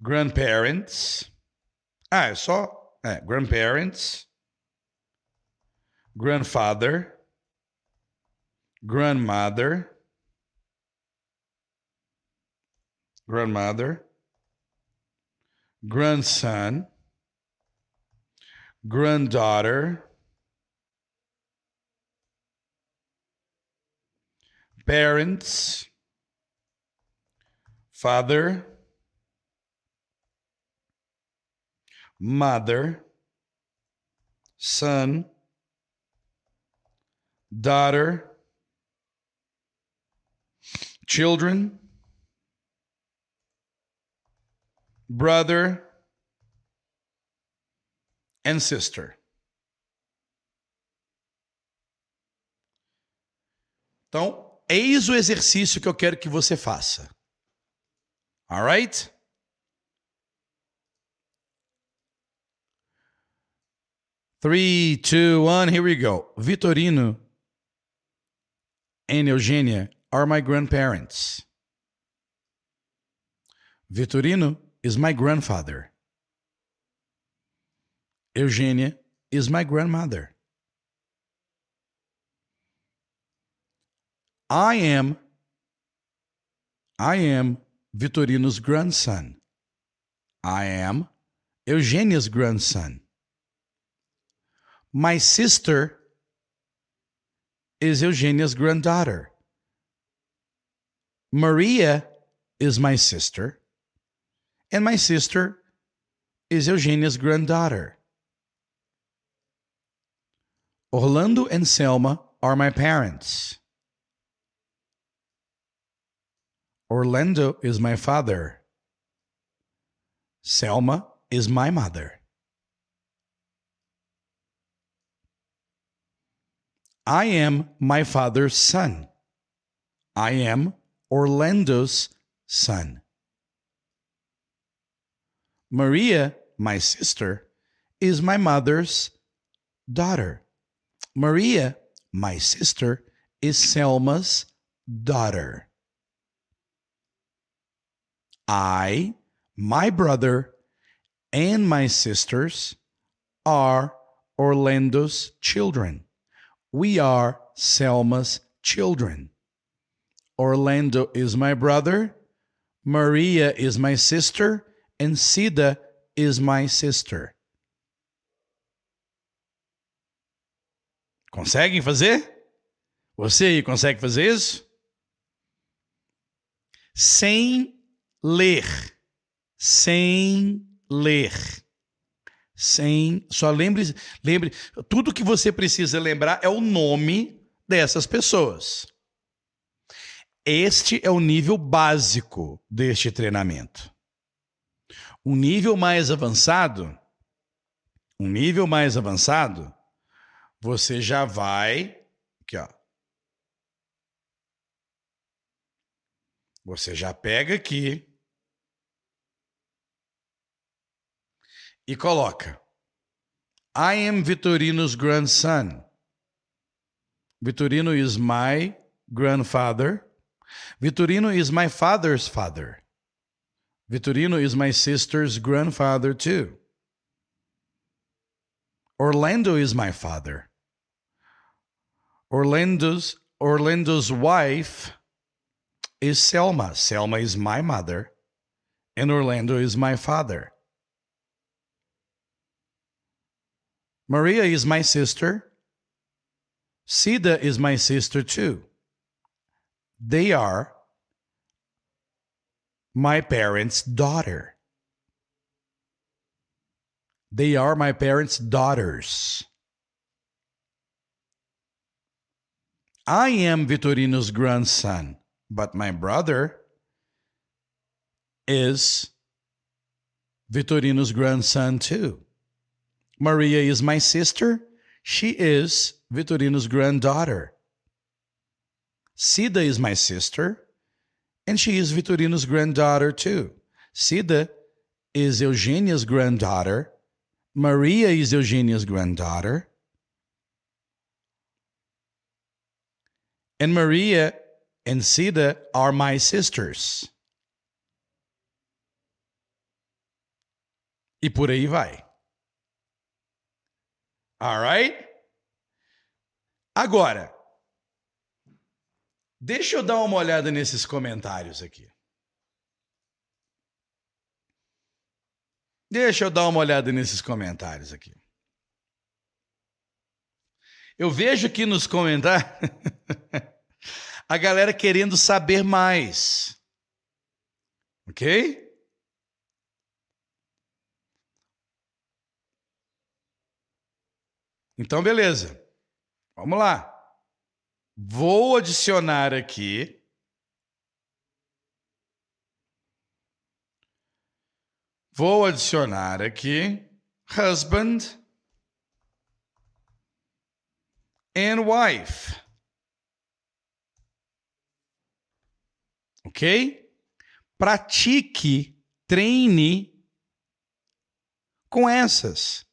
grandparents. Ah, é só. É, grandparents. Grandfather. Grandmother. Grandmother. Grandson. Granddaughter. Parents. Father mother, son, daughter, children, brother, and sister. Então, eis o exercício que eu quero que você faça. Alright? Three, two, one, here we go. Vitorino and Eugenia are my grandparents. Vitorino is my grandfather. Eugenia is my grandmother. I am I am Vitorino's grandson. I am Eugenia's grandson. My sister is Eugenia's granddaughter. Maria is my sister, and my sister is Eugenia's granddaughter. Orlando and Selma are my parents. Orlando is my father. Selma is my mother. I am my father's son. I am Orlando's son. Maria, my sister, is my mother's daughter. Maria, my sister, is Selma's daughter. I, my brother, and my sisters are Orlando's children. We are Selma's children. Orlando is my brother, Maria is my sister, and Cida is my sister. Conseguem fazer? Você aí consegue fazer isso? Sem ler. Sem ler. Sem. Só lembre, lembre. Tudo que você precisa lembrar é o nome dessas pessoas. Este é o nível básico deste treinamento. Um nível mais avançado, um nível mais avançado, você já vai aqui, ó. Você já pega aqui e coloca I am Vitorino's grandson. Vitorino is my grandfather. Vitorino is my father's father. Vitorino is my sister's grandfather too. Orlando is my father. Orlando's Orlando's wife is Selma. Selma is my mother, and Orlando is my father. Maria is my sister. Sida is my sister too. They are my parents' daughter. They are my parents' daughters. I am Vitorino's grandson, but my brother is Vitorino's grandson too. Maria is my sister. She is Vitorino's granddaughter. Sida is my sister, and she is Vitorino's granddaughter too. Sida is Eugenia's granddaughter. Maria is Eugenia's granddaughter. And Maria and Cida are my sisters. E por aí vai. Alright? Agora, deixa eu dar uma olhada nesses comentários aqui. Deixa eu dar uma olhada nesses comentários aqui. Eu vejo aqui nos comentários a galera querendo saber mais. Ok? Então, beleza. Vamos lá. Vou adicionar aqui. Vou adicionar aqui husband and wife. Ok? Pratique, treine com essas.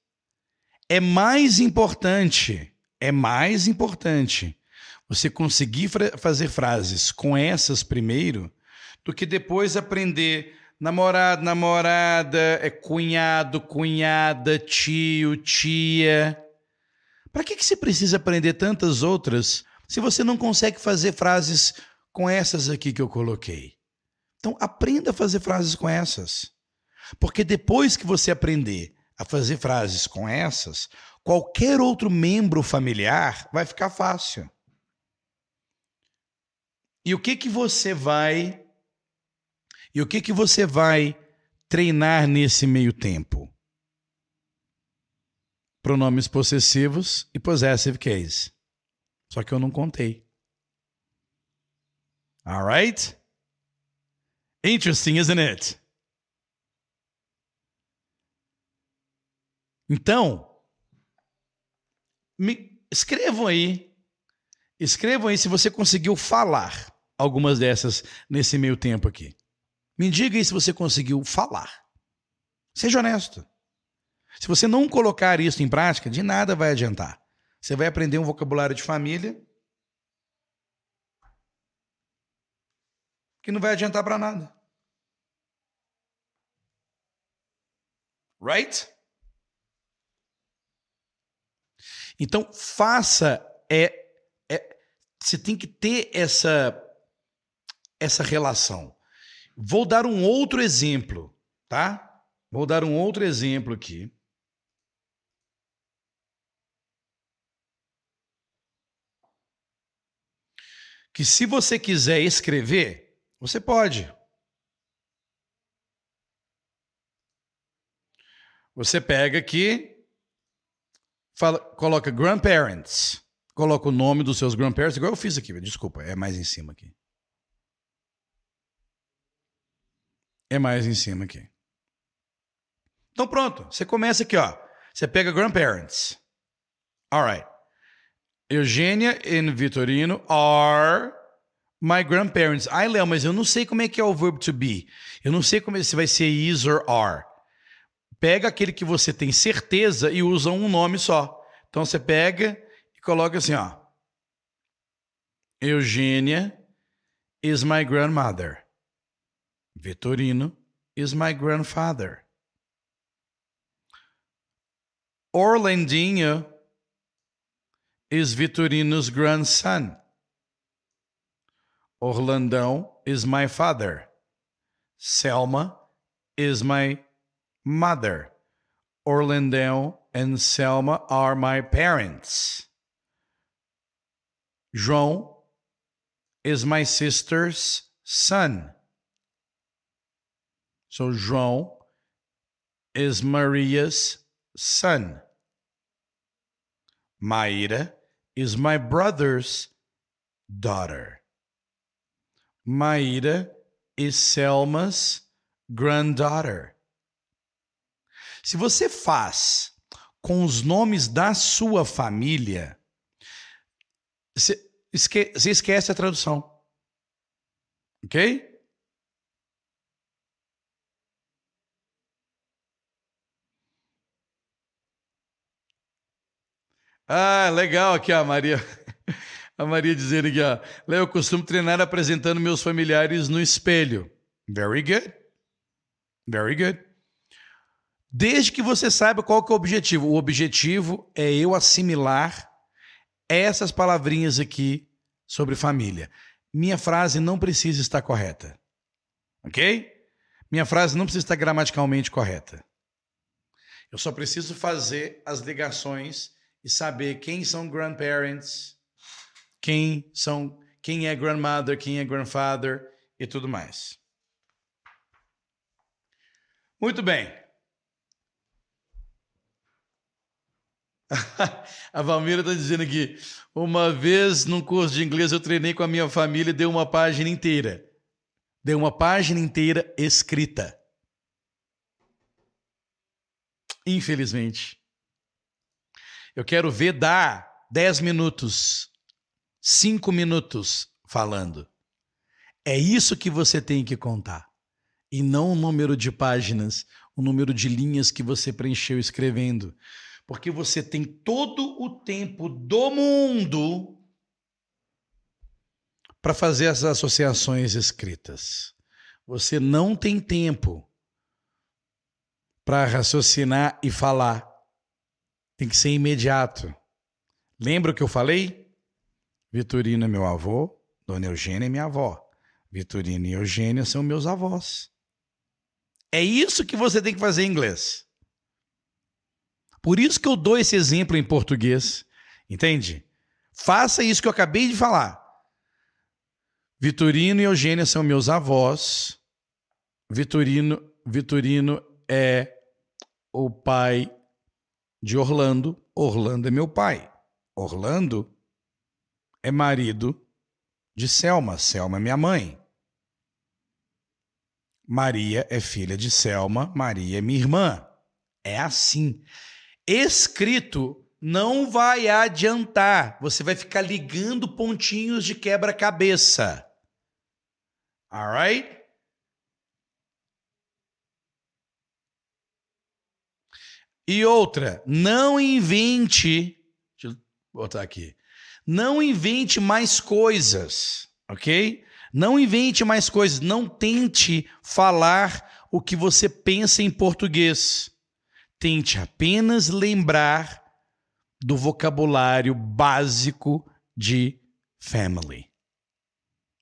É mais importante, é mais importante você conseguir fazer frases com essas primeiro do que depois aprender namorado, namorada, é cunhado, cunhada, tio, tia. Para que, que você precisa aprender tantas outras se você não consegue fazer frases com essas aqui que eu coloquei? Então, aprenda a fazer frases com essas. Porque depois que você aprender a fazer frases com essas, qualquer outro membro familiar vai ficar fácil. E o que que você vai e o que, que você vai treinar nesse meio tempo? Pronomes possessivos e possessive case. Só que eu não contei. Alright? Interesting, isn't it? Então, me escrevam aí. Escrevam aí se você conseguiu falar algumas dessas nesse meio tempo aqui. Me diga aí se você conseguiu falar. Seja honesto. Se você não colocar isso em prática, de nada vai adiantar. Você vai aprender um vocabulário de família que não vai adiantar para nada. Right? Então, faça é, é você tem que ter essa essa relação. Vou dar um outro exemplo, tá? Vou dar um outro exemplo aqui. Que se você quiser escrever, você pode. Você pega aqui, fala, coloca grandparents, coloca o nome dos seus grandparents, igual eu fiz aqui, desculpa, é mais em cima aqui. É mais em cima aqui. Então pronto, você começa aqui, ó. Você pega grandparents. Alright. Eugênia e Vitorino are my grandparents. Ai, Léo, mas eu não sei como é que é o verbo to be. Eu não sei como é, se vai ser is or are. Pega aquele que você tem certeza e usa um nome só. Então você pega e coloca assim, ó. Eugênia is my grandmother. Vitorino is my grandfather. Orlandinho is Vitorino's grandson. Orlandão is my father. Selma is my mother. Orlandão and Selma are my parents. João is my sister's son. So João is Maria's son. Maíra is my brother's daughter. Maíra is Selma's granddaughter. Se você faz com os nomes da sua família, você esquece a tradução. Ok? Ah, legal aqui, a Maria. A Maria dizendo aqui, ó. Léo, eu costumo treinar apresentando meus familiares no espelho. Very good. Very good. Desde que você saiba qual que é o objetivo. O objetivo é eu assimilar essas palavrinhas aqui sobre família. Minha frase não precisa estar correta. Ok? Minha frase não precisa estar gramaticalmente correta. Eu só preciso fazer as ligações e saber quem são grandparents, quem são, quem é grandmother, quem é grandfather e tudo mais. Muito bem. A Valmira está dizendo aqui: uma vez num curso de inglês eu treinei com a minha família e deu uma página inteira. Deu uma página inteira escrita. Infelizmente. Eu quero ver dar 10 minutos, 5 minutos falando. É isso que você tem que contar. E não o número de páginas, o número de linhas que você preencheu escrevendo. Porque você tem todo o tempo do mundo para fazer as associações escritas. Você não tem tempo para raciocinar e falar. Tem que ser imediato. Lembra o que eu falei? Vitorino é meu avô, Dona Eugênia é minha avó. Vitorino e Eugênia são meus avós. É isso que você tem que fazer em inglês. Por isso que eu dou esse exemplo em português. Entende? Faça isso que eu acabei de falar. Vitorino e Eugênia são meus avós. Vitorino, Vitorino é o pai de Orlando. Orlando é meu pai. Orlando é marido de Selma. Selma é minha mãe. Maria é filha de Selma. Maria é minha irmã. É assim. Escrito não vai adiantar. Você vai ficar ligando pontinhos de quebra-cabeça. Alright? E outra, não invente. Deixa eu botar aqui. Não invente mais coisas, ok? Não invente mais coisas. Não tente falar o que você pensa em português. Tente apenas lembrar do vocabulário básico de family.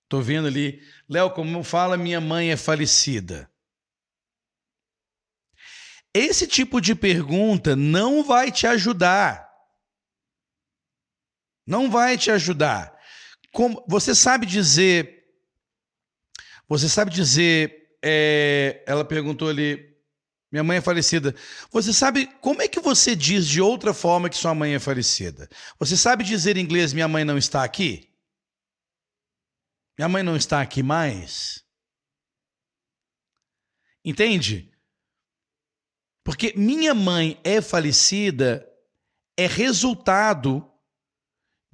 Tô vendo ali, Léo, como fala, minha mãe é falecida. Esse tipo de pergunta não vai te ajudar. Não vai te ajudar. Como, você sabe dizer. Você sabe dizer. É, ela perguntou ali. Minha mãe é falecida. Você sabe como é que você diz de outra forma que sua mãe é falecida? Você sabe dizer em inglês minha mãe não está aqui? Minha mãe não está aqui mais? Entende? Porque minha mãe é falecida é resultado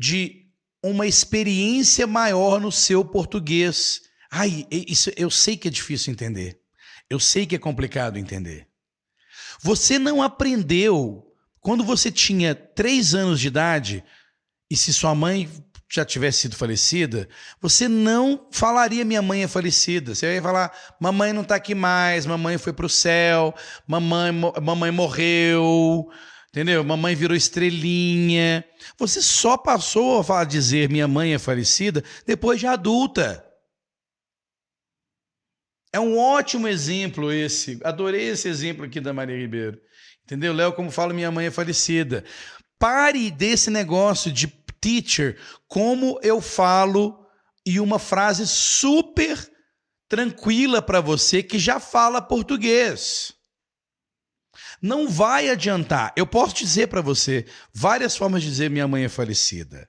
de uma experiência maior no seu português. Ai, isso eu sei que é difícil entender. Eu sei que é complicado entender. Você não aprendeu quando você tinha três anos de idade e se sua mãe já tivesse sido falecida, você não falaria minha mãe é falecida. Você ia falar, mamãe não está aqui mais, mamãe foi para o céu, mamãe, mamãe morreu, entendeu? Mamãe virou estrelinha. Você só passou a dizer minha mãe é falecida depois de adulta. É um ótimo exemplo esse. Adorei esse exemplo aqui da Maria Ribeiro. Entendeu? Léo, como fala, minha mãe é falecida. Pare desse negócio de teacher, como eu falo e uma frase super tranquila para você que já fala português. Não vai adiantar. Eu posso dizer para você várias formas de dizer minha mãe é falecida.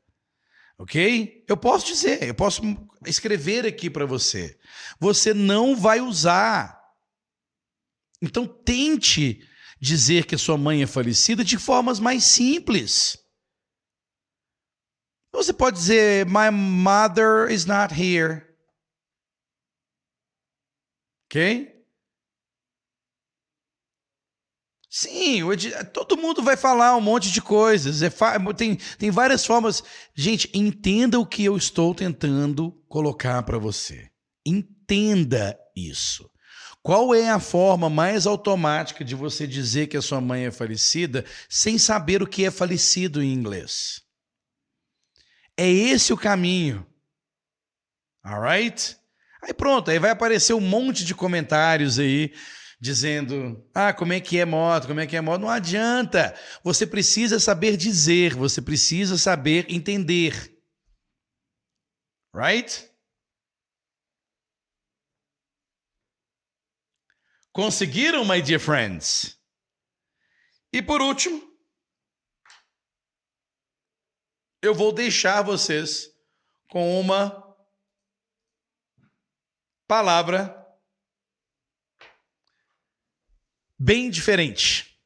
Ok? Eu posso dizer, eu posso escrever aqui para você. Você não vai usar. Então tente dizer que sua mãe é falecida de formas mais simples. Você pode dizer, My mother is not here. Ok? Sim, todo mundo vai falar um monte de coisas. É tem, tem várias formas. Gente, entenda o que eu estou tentando colocar para você. Entenda isso. Qual é a forma mais automática de você dizer que a sua mãe é falecida sem saber o que é falecido em inglês? É esse o caminho. Alright? Aí pronto, aí vai aparecer um monte de comentários aí dizendo: "Ah, como é que é moto? Como é que é moto?". Não adianta. Você precisa saber dizer, você precisa saber entender. Right? Conseguiram, my dear friends? E por último, eu vou deixar vocês com uma palavra bem diferente.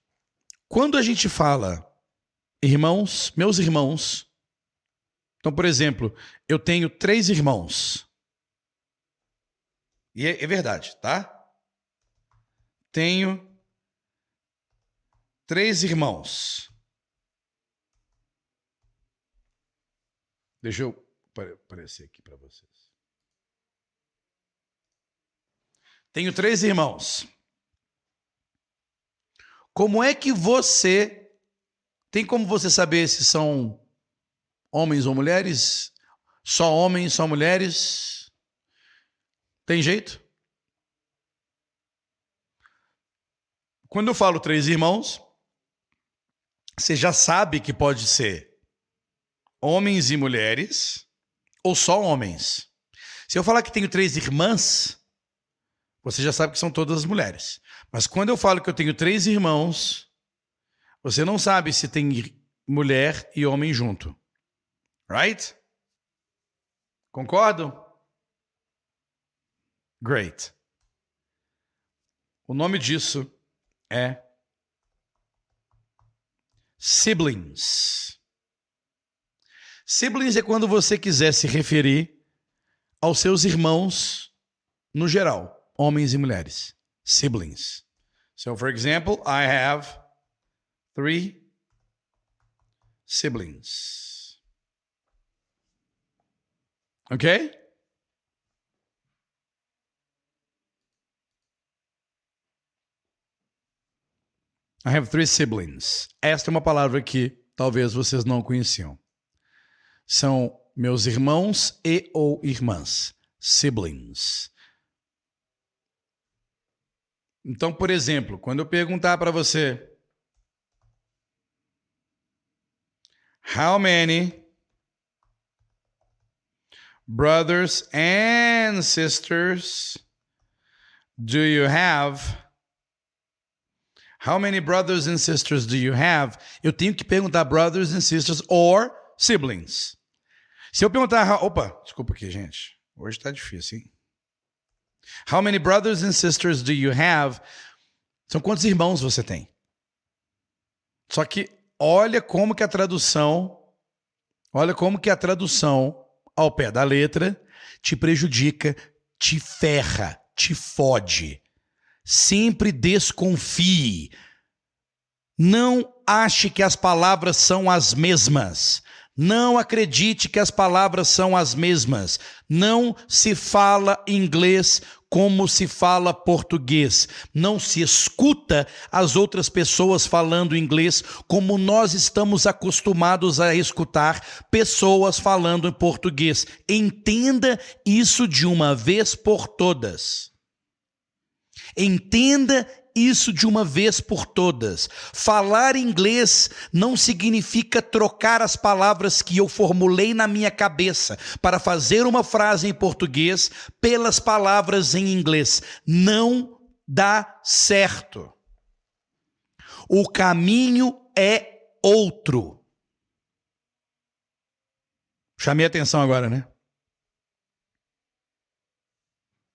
Quando a gente fala irmãos, meus irmãos. Então, por exemplo, eu tenho três irmãos. E é, é verdade, tá? Tenho três irmãos. Deixa eu aparecer aqui para vocês. Tenho três irmãos. Como é que você. Tem como você saber se são homens ou mulheres? Só homens, só mulheres? Tem jeito? Quando eu falo três irmãos, você já sabe que pode ser homens e mulheres ou só homens. Se eu falar que tenho três irmãs, você já sabe que são todas mulheres. Mas quando eu falo que eu tenho três irmãos, você não sabe se tem mulher e homem junto. Right? Concordo? Great. O nome disso é siblings. Siblings é quando você quiser se referir aos seus irmãos no geral homens e mulheres, siblings. So, for example, I have three siblings. Okay? I have three siblings. Esta é uma palavra que talvez vocês não conheciam. São meus irmãos e ou irmãs. Siblings. Então, por exemplo, quando eu perguntar para você How many brothers and sisters do you have? How many brothers and sisters do you have? Eu tenho que perguntar brothers and sisters or siblings. Se eu perguntar, opa, desculpa aqui, gente. Hoje tá difícil, hein? How many brothers and sisters do you have? São quantos irmãos você tem? Só que olha como que a tradução, olha como que a tradução ao pé da letra te prejudica, te ferra, te fode. Sempre desconfie. Não ache que as palavras são as mesmas. Não acredite que as palavras são as mesmas. Não se fala inglês como se fala português. Não se escuta as outras pessoas falando inglês como nós estamos acostumados a escutar pessoas falando em português. Entenda isso de uma vez por todas. Entenda isso de uma vez por todas. Falar inglês não significa trocar as palavras que eu formulei na minha cabeça para fazer uma frase em português pelas palavras em inglês. Não dá certo. O caminho é outro. Chamei atenção agora, né?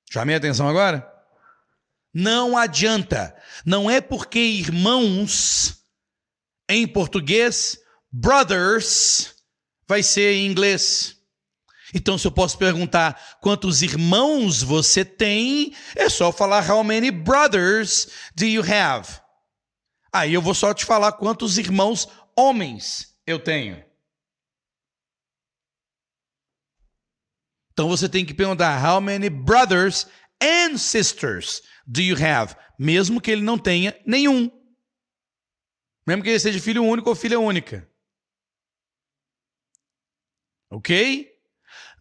Chamei atenção agora? Não adianta. Não é porque irmãos em português, brothers, vai ser em inglês. Então, se eu posso perguntar quantos irmãos você tem, é só falar how many brothers do you have? Aí eu vou só te falar quantos irmãos homens eu tenho. Então você tem que perguntar how many brothers and sisters do you have? Mesmo que ele não tenha nenhum. Mesmo que ele seja filho único ou filha única. Ok?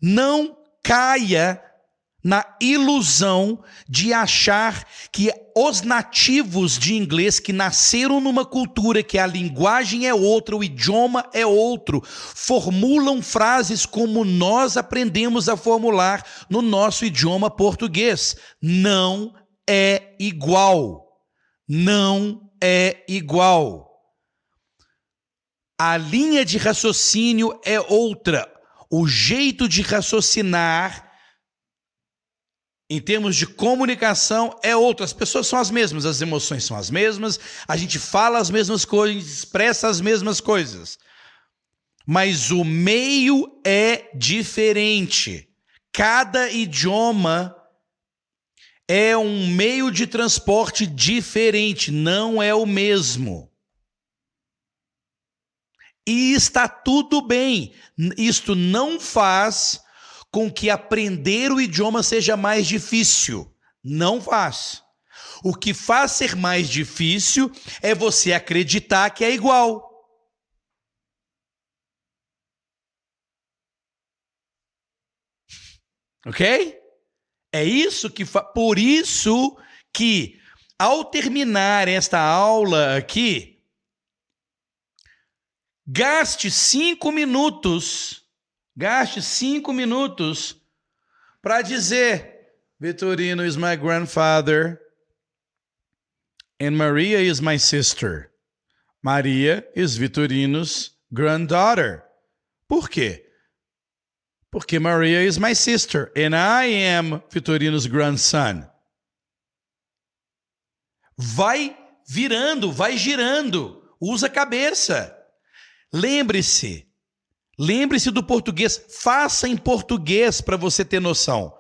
Não caia na ilusão de achar que os nativos de inglês que nasceram numa cultura que a linguagem é outra, o idioma é outro, formulam frases como nós aprendemos a formular no nosso idioma português. Não é igual. Não é igual. A linha de raciocínio é outra. O jeito de raciocinar em termos de comunicação, é outro. As pessoas são as mesmas, as emoções são as mesmas, a gente fala as mesmas coisas, a gente expressa as mesmas coisas. Mas o meio é diferente. Cada idioma é um meio de transporte diferente, não é o mesmo. E está tudo bem. Isto não faz com que aprender o idioma seja mais difícil. Não faz. O que faz ser mais difícil é você acreditar que é igual. Ok? É isso que fa... por isso que ao terminar esta aula aqui, gaste cinco minutos Gaste cinco minutos para dizer: Vitorino is my grandfather and Maria is my sister. Maria is Vitorino's granddaughter. Por quê? Porque Maria is my sister and I am Vitorino's grandson. Vai virando, vai girando. Usa a cabeça. Lembre-se, Lembre-se do português, faça em português para você ter noção.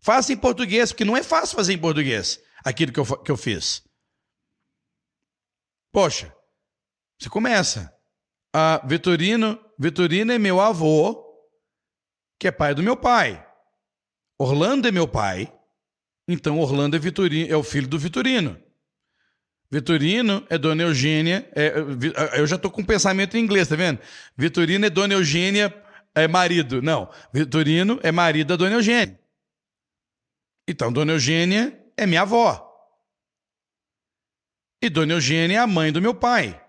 Faça em português, porque não é fácil fazer em português aquilo que eu, que eu fiz. Poxa, você começa. A Vitorino, Vitorino é meu avô, que é pai do meu pai. Orlando é meu pai, então Orlando é, Vitorino, é o filho do Vitorino. Vitorino é Dona Eugênia. É, eu já estou com pensamento em inglês, tá vendo? Vitorino é Dona Eugênia, é marido. Não, Vitorino é marido da Dona Eugênia. Então, Dona Eugênia é minha avó. E Dona Eugênia é a mãe do meu pai.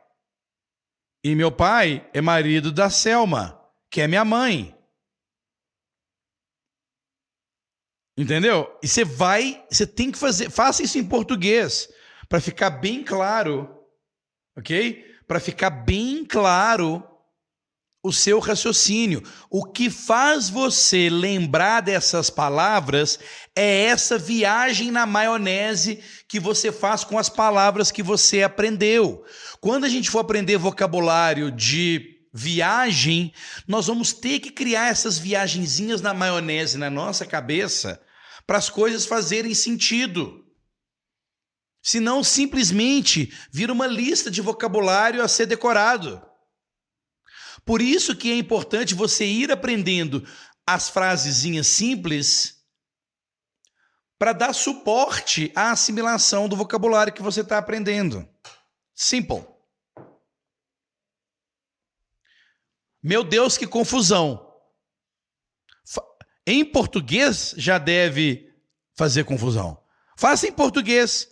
E meu pai é marido da Selma, que é minha mãe. Entendeu? E você vai, você tem que fazer, faça isso em português para ficar bem claro, ok? Para ficar bem claro o seu raciocínio. O que faz você lembrar dessas palavras é essa viagem na maionese que você faz com as palavras que você aprendeu. Quando a gente for aprender vocabulário de viagem, nós vamos ter que criar essas viagenzinhas na maionese na nossa cabeça para as coisas fazerem sentido. Senão, simplesmente vira uma lista de vocabulário a ser decorado. Por isso que é importante você ir aprendendo as frasezinhas simples para dar suporte à assimilação do vocabulário que você está aprendendo. Simple. Meu Deus, que confusão. Em português já deve fazer confusão. Faça em português.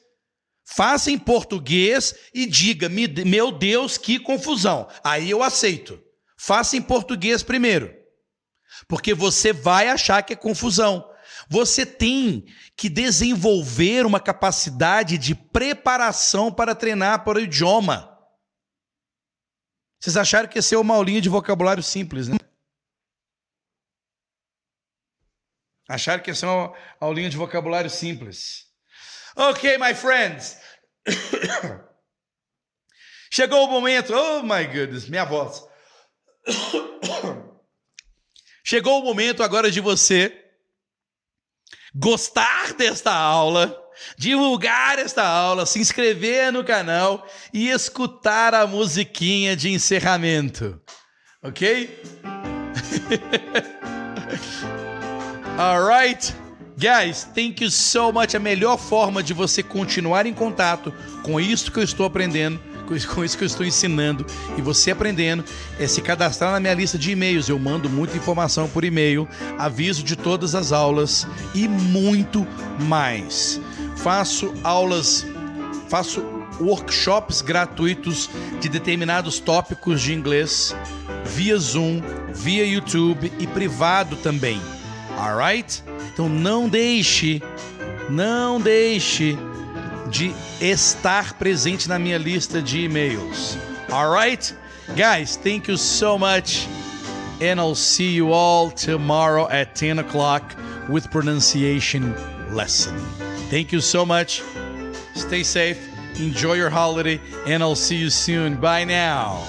Faça em português e diga: meu Deus, que confusão. Aí eu aceito. Faça em português primeiro. Porque você vai achar que é confusão. Você tem que desenvolver uma capacidade de preparação para treinar para o idioma. Vocês acharam que ia ser uma aulinha de vocabulário simples, né? Acharam que ia ser uma aulinha de vocabulário simples. Ok, my friends. Chegou o momento, oh my goodness, minha voz. Chegou o momento agora de você gostar desta aula, divulgar esta aula, se inscrever no canal e escutar a musiquinha de encerramento. Ok? Alright? Guys, thank you so much. A melhor forma de você continuar em contato com isso que eu estou aprendendo, com isso que eu estou ensinando e você aprendendo, é se cadastrar na minha lista de e-mails. Eu mando muita informação por e-mail, aviso de todas as aulas e muito mais. Faço aulas, faço workshops gratuitos de determinados tópicos de inglês via Zoom, via YouTube e privado também. Alright? Então não deixe, não deixe de estar presente na minha lista de e-mails. Alright? Guys, thank you so much. And I'll see you all tomorrow at 10 o'clock with pronunciation lesson. Thank you so much. Stay safe. Enjoy your holiday, and I'll see you soon. Bye now.